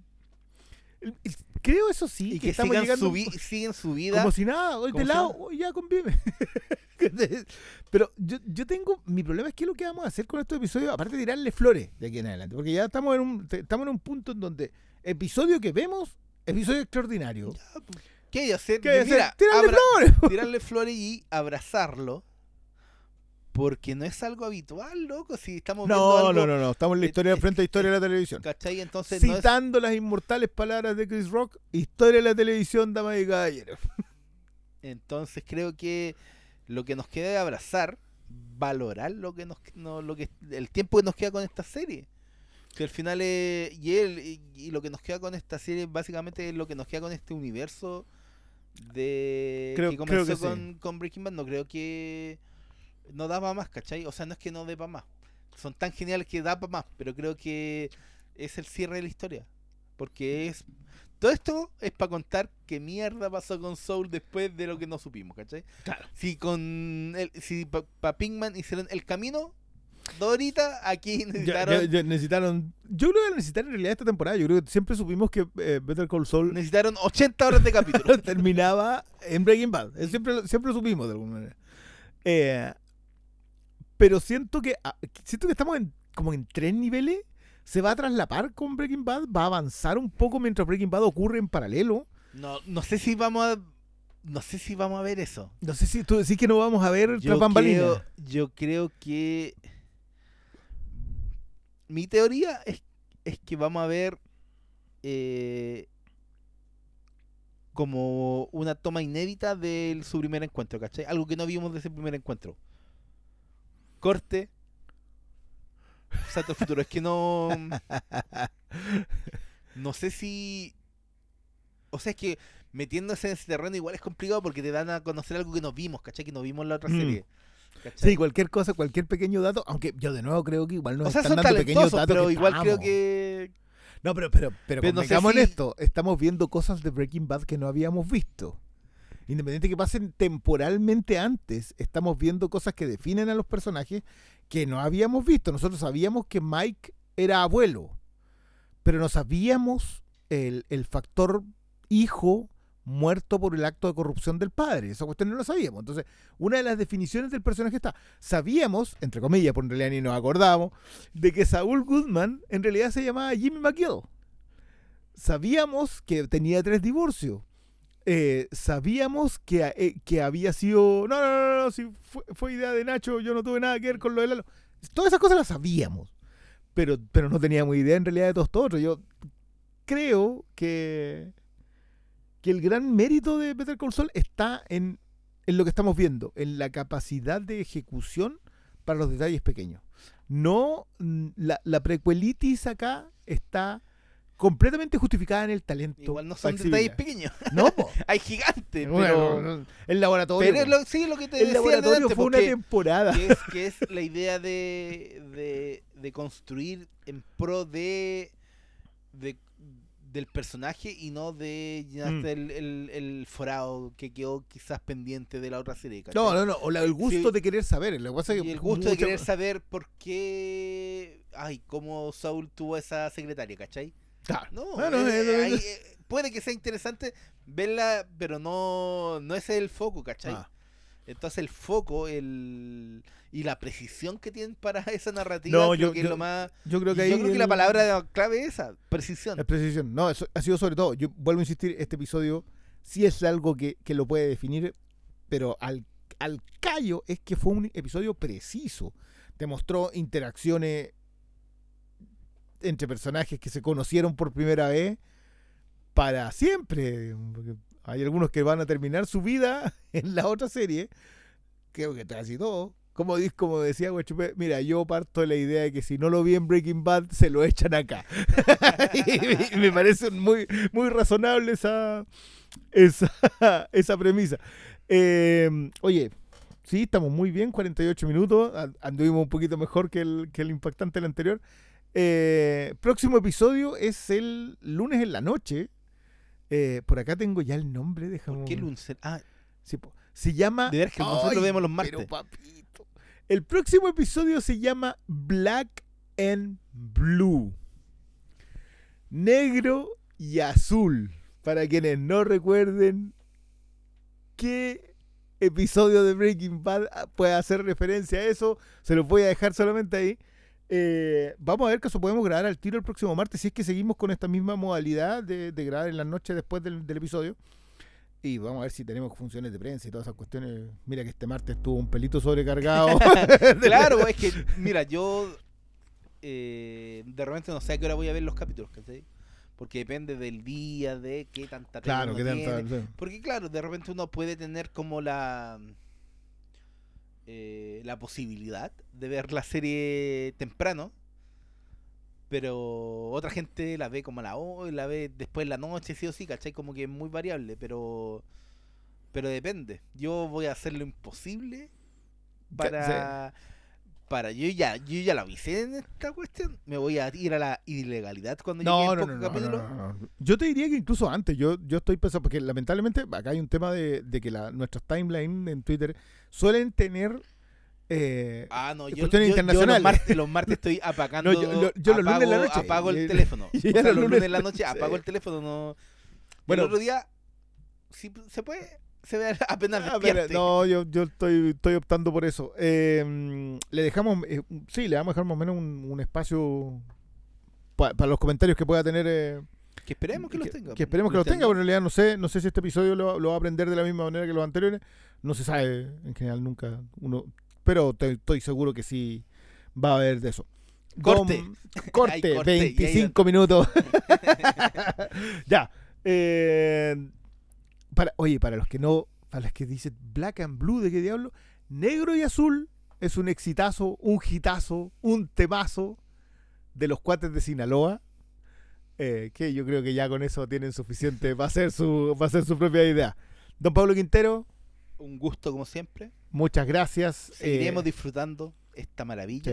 el- el- Creo eso sí, y que, que estamos sigan llegando siguen su vida. como si nada, hoy ¿Cómo de se lado, llama? hoy ya convive. Pero yo, yo tengo, mi problema es qué es lo que vamos a hacer con estos episodios, aparte de tirarle flores de aquí en adelante, porque ya estamos en un, estamos en un punto en donde episodio que vemos, episodio extraordinario. ¿Qué hay que hacer? ¿Qué hay que Mira, hacer? ¡Tirarle abra- flores! tirarle flores y abrazarlo. Porque no es algo habitual, loco. Si estamos viendo No, algo, no, no, no, estamos en la historia de frente a historia de la televisión. ¿Cachai? Entonces no es- Citando las inmortales palabras de Chris Rock, historia de la televisión, damas y caballeros. Entonces creo que lo que nos queda es abrazar, valorar lo que nos no, lo que el tiempo que nos queda con esta serie. Que al final es y él y, y lo que nos queda con esta serie básicamente es lo que nos queda con este universo de Creo- que creo comenzó que sí. con Breaking Bad. No creo que no da para más, ¿cachai? O sea, no es que no dé para más. Son tan geniales que da para más, pero creo que es el cierre de la historia. Porque es todo esto es para contar qué mierda pasó con Soul después de lo que no supimos, ¿cachai? Claro. Si con el, si para Pinkman hicieron el camino, dos horitas, aquí necesitaron, ya- ya necesitaron. Yo creo que necesitaron en realidad esta temporada. Yo creo que siempre supimos que eh, Better Call Saul necesitaron 80 horas de capítulo. terminaba en Breaking Bad. Eh, Siempre, siempre lo supimos de alguna manera. Eh, pero siento que ah, siento que estamos en, como en tres niveles. Se va a traslapar con Breaking Bad, va a avanzar un poco mientras Breaking Bad ocurre en paralelo. No, no sé si vamos a no sé si vamos a ver eso. No sé si tú decís que no vamos a ver Yo creo, yo creo que mi teoría es, es que vamos a ver eh, como una toma inédita de su primer encuentro, ¿cachai? Algo que no vimos de ese primer encuentro. Corte. Salto al futuro. Es que no. No sé si. O sea, es que metiéndose en ese terreno igual es complicado porque te dan a conocer algo que no vimos, ¿cachai? Que no vimos en la otra Mm. serie. ¿cachai? Sí, cualquier cosa, cualquier pequeño dato, aunque yo de nuevo creo que igual nos o sea, están son dando pequeños datos pero que igual creo estamos. que. No, pero, pero, pero, Pero no sé si- en esto, estamos viendo cosas de Breaking Bad que no habíamos visto. Independiente que pasen temporalmente antes, estamos viendo cosas que definen a los personajes que no habíamos visto. Nosotros sabíamos que Mike era abuelo, pero no sabíamos el, el factor hijo muerto por el acto de corrupción del padre. Esa cuestión no lo sabíamos. Entonces, una de las definiciones del personaje está, sabíamos, entre comillas, por en realidad ni nos acordamos, de que Saúl Goodman en realidad se llamaba Jimmy McGill. Sabíamos que tenía tres divorcios. Eh, sabíamos que, eh, que había sido... No, no, no, no, si fue, fue idea de Nacho, yo no tuve nada que ver con lo de Lalo. Todas esas cosas las sabíamos. Pero, pero no teníamos idea en realidad de todo esto. Yo creo que, que el gran mérito de Better Call Saul está en, en lo que estamos viendo, en la capacidad de ejecución para los detalles pequeños. No, mm, la, la prequelitis acá está completamente justificada en el talento. Igual no son detalles pequeños. No, po. Hay gigantes, Bueno, pero. el laboratorio. Pero lo, sí, lo que te el decía laboratorio delante, fue una temporada. que es, que es la idea de, de, de construir en pro de, de- del personaje y no de Mm. el, el, el forado que quedó quizás pendiente de la otra serie. ¿cachai? No, no, no. O la- el gusto Sí. de querer saber. Lo que pasa es que Y el gusto de querer saber por qué. Ay, cómo Saul tuvo esa secretaria, ¿cachai? Claro. No, eh, eh, eh, puede que sea interesante verla, pero no, no ese es el foco, ¿cachai? Ah. Entonces el foco el y la precisión que tienen para esa narrativa No, creo yo- que yo- es lo más... Yo creo que ahí. yo creo que la palabra clave es esa, precisión. Es precisión. No, eso ha sido sobre todo. Yo vuelvo a insistir, este episodio sí es algo que, que lo puede definir, pero al, al callo es que fue un episodio preciso. Demostró interacciones entre personajes que se conocieron por primera vez para siempre. Porque hay algunos que van a terminar su vida en la otra serie. Creo que casi todo. Como, como decía Guachupé, mira, yo parto de la idea de que si no lo vi en Breaking Bad, se lo echan acá. y me parece muy, muy razonable esa, esa, esa premisa. Eh, oye, sí, estamos muy bien, 48 minutos. an- Anduvimos un poquito mejor que el, que el impactante del anterior. Eh, próximo episodio es el lunes en la noche. Eh, por acá tengo ya el nombre, déjame. ¿Por qué un- Luncer? Ah, Sí, po. se llama. De veras que nosotros lo vemos los martes. Pero papito. El próximo episodio se llama Black and Blue. Negro y azul. Para quienes no recuerden qué episodio de Breaking Bad puede hacer referencia a eso, se los voy a dejar solamente ahí. Eh, vamos a ver que eso podemos grabar al tiro el próximo martes, si es que seguimos con esta misma modalidad de, de grabar en la noche después del, del episodio. Y vamos a ver si tenemos funciones de prensa y todas esas cuestiones. Mira que este martes estuvo un pelito sobrecargado. claro, es que, mira, yo eh, de repente no sé a qué hora voy a ver los capítulos, ¿cachai? Porque depende del día, de qué tanta claro, que tiene. tanta. Porque claro, de repente uno puede tener como la eh, la posibilidad de ver la serie temprano, pero otra gente la ve como a la hoy, la ve después en la noche, sí o sí, ¿cachai? Como que es muy variable, pero pero depende. Yo voy a hacer lo imposible para para yo ya yo ya la avisé en esta cuestión, me voy a ir a la ilegalidad cuando llegue No, el no, no, no, capítulo. no, no, no. Yo te diría que incluso antes, yo, yo estoy pensando, porque lamentablemente acá hay un tema de, de que la, nuestras timelines en Twitter suelen tener... eh, Ah, no, yo, los, martes, los martes estoy apagando. No, yo- lo- yo los lunes apago, en la noche. Apago el teléfono. O sea, los lunes- lunes en la noche apago el teléfono. No... Bueno. el otro día, si se puede, se ve apenas Ah, pero no, yo, yo estoy, estoy optando por eso. Eh, le dejamos, eh, sí, le vamos a dejar más o menos un, un espacio pa- para los comentarios que pueda tener. eh, Que esperemos que, los tenga. que esperemos que los tenga, pero en realidad no sé, no sé si este episodio lo, lo va a aprender de la misma manera que los anteriores. No se sabe, en general nunca uno, pero te- estoy seguro que sí va a haber de eso. Corte. Dom- corte, corte, y ahí 25 minutos. ya. eh, para, oye, para los que no, para los que dicen black and blue, ¿de qué diablo? Negro y azul es un exitazo, un hitazo, un temazo de los cuates de Sinaloa. eh, que yo creo que ya con eso tienen suficiente para hacer su, para hacer su propia idea. Don Pablo Quintero, Un gusto como siempre. muchas gracias. Seguiremos eh, disfrutando esta maravilla.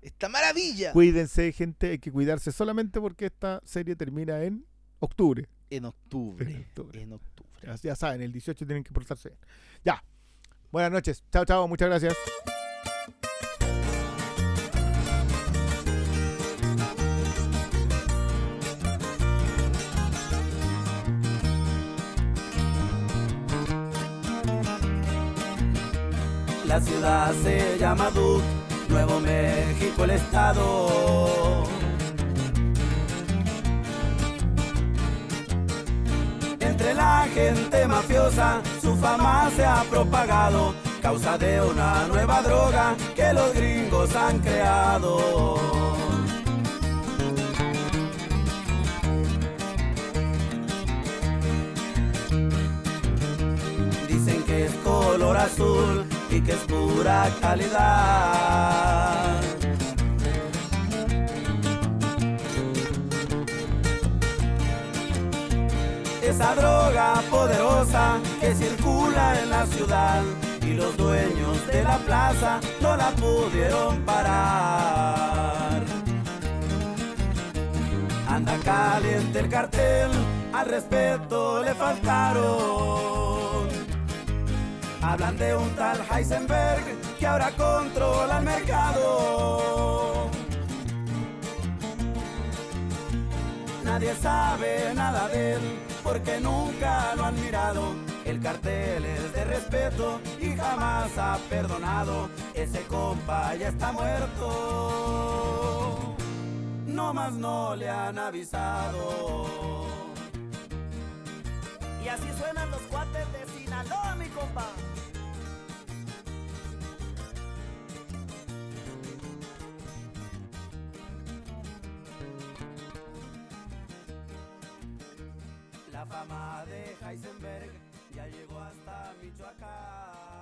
¡Esta maravilla! cuídense, gente, hay que cuidarse solamente porque esta serie termina en octubre. En octubre. En octubre. En octubre. Ya, saben, el 18 tienen que portarse. Ya. Buenas noches. Chao, chao. Muchas gracias. La ciudad se llama Duke, Nuevo México el estado. La gente mafiosa su fama se ha propagado, causa de una nueva droga que los gringos han creado. Dicen que es color azul y que es pura calidad. Esa droga poderosa que circula en la ciudad y los dueños de la plaza no la pudieron parar. Anda caliente el cartel, al respeto le faltaron. Hablan de un tal Heisenberg que ahora controla el mercado. Nadie sabe nada de él porque nunca lo han mirado. El cartel es de respeto y jamás ha perdonado. Ese compa ya está muerto. No más no le han avisado. Y así suenan los cuates de Sinaloa, mi compa. La fama de Heisenberg ya llegó hasta Michoacán.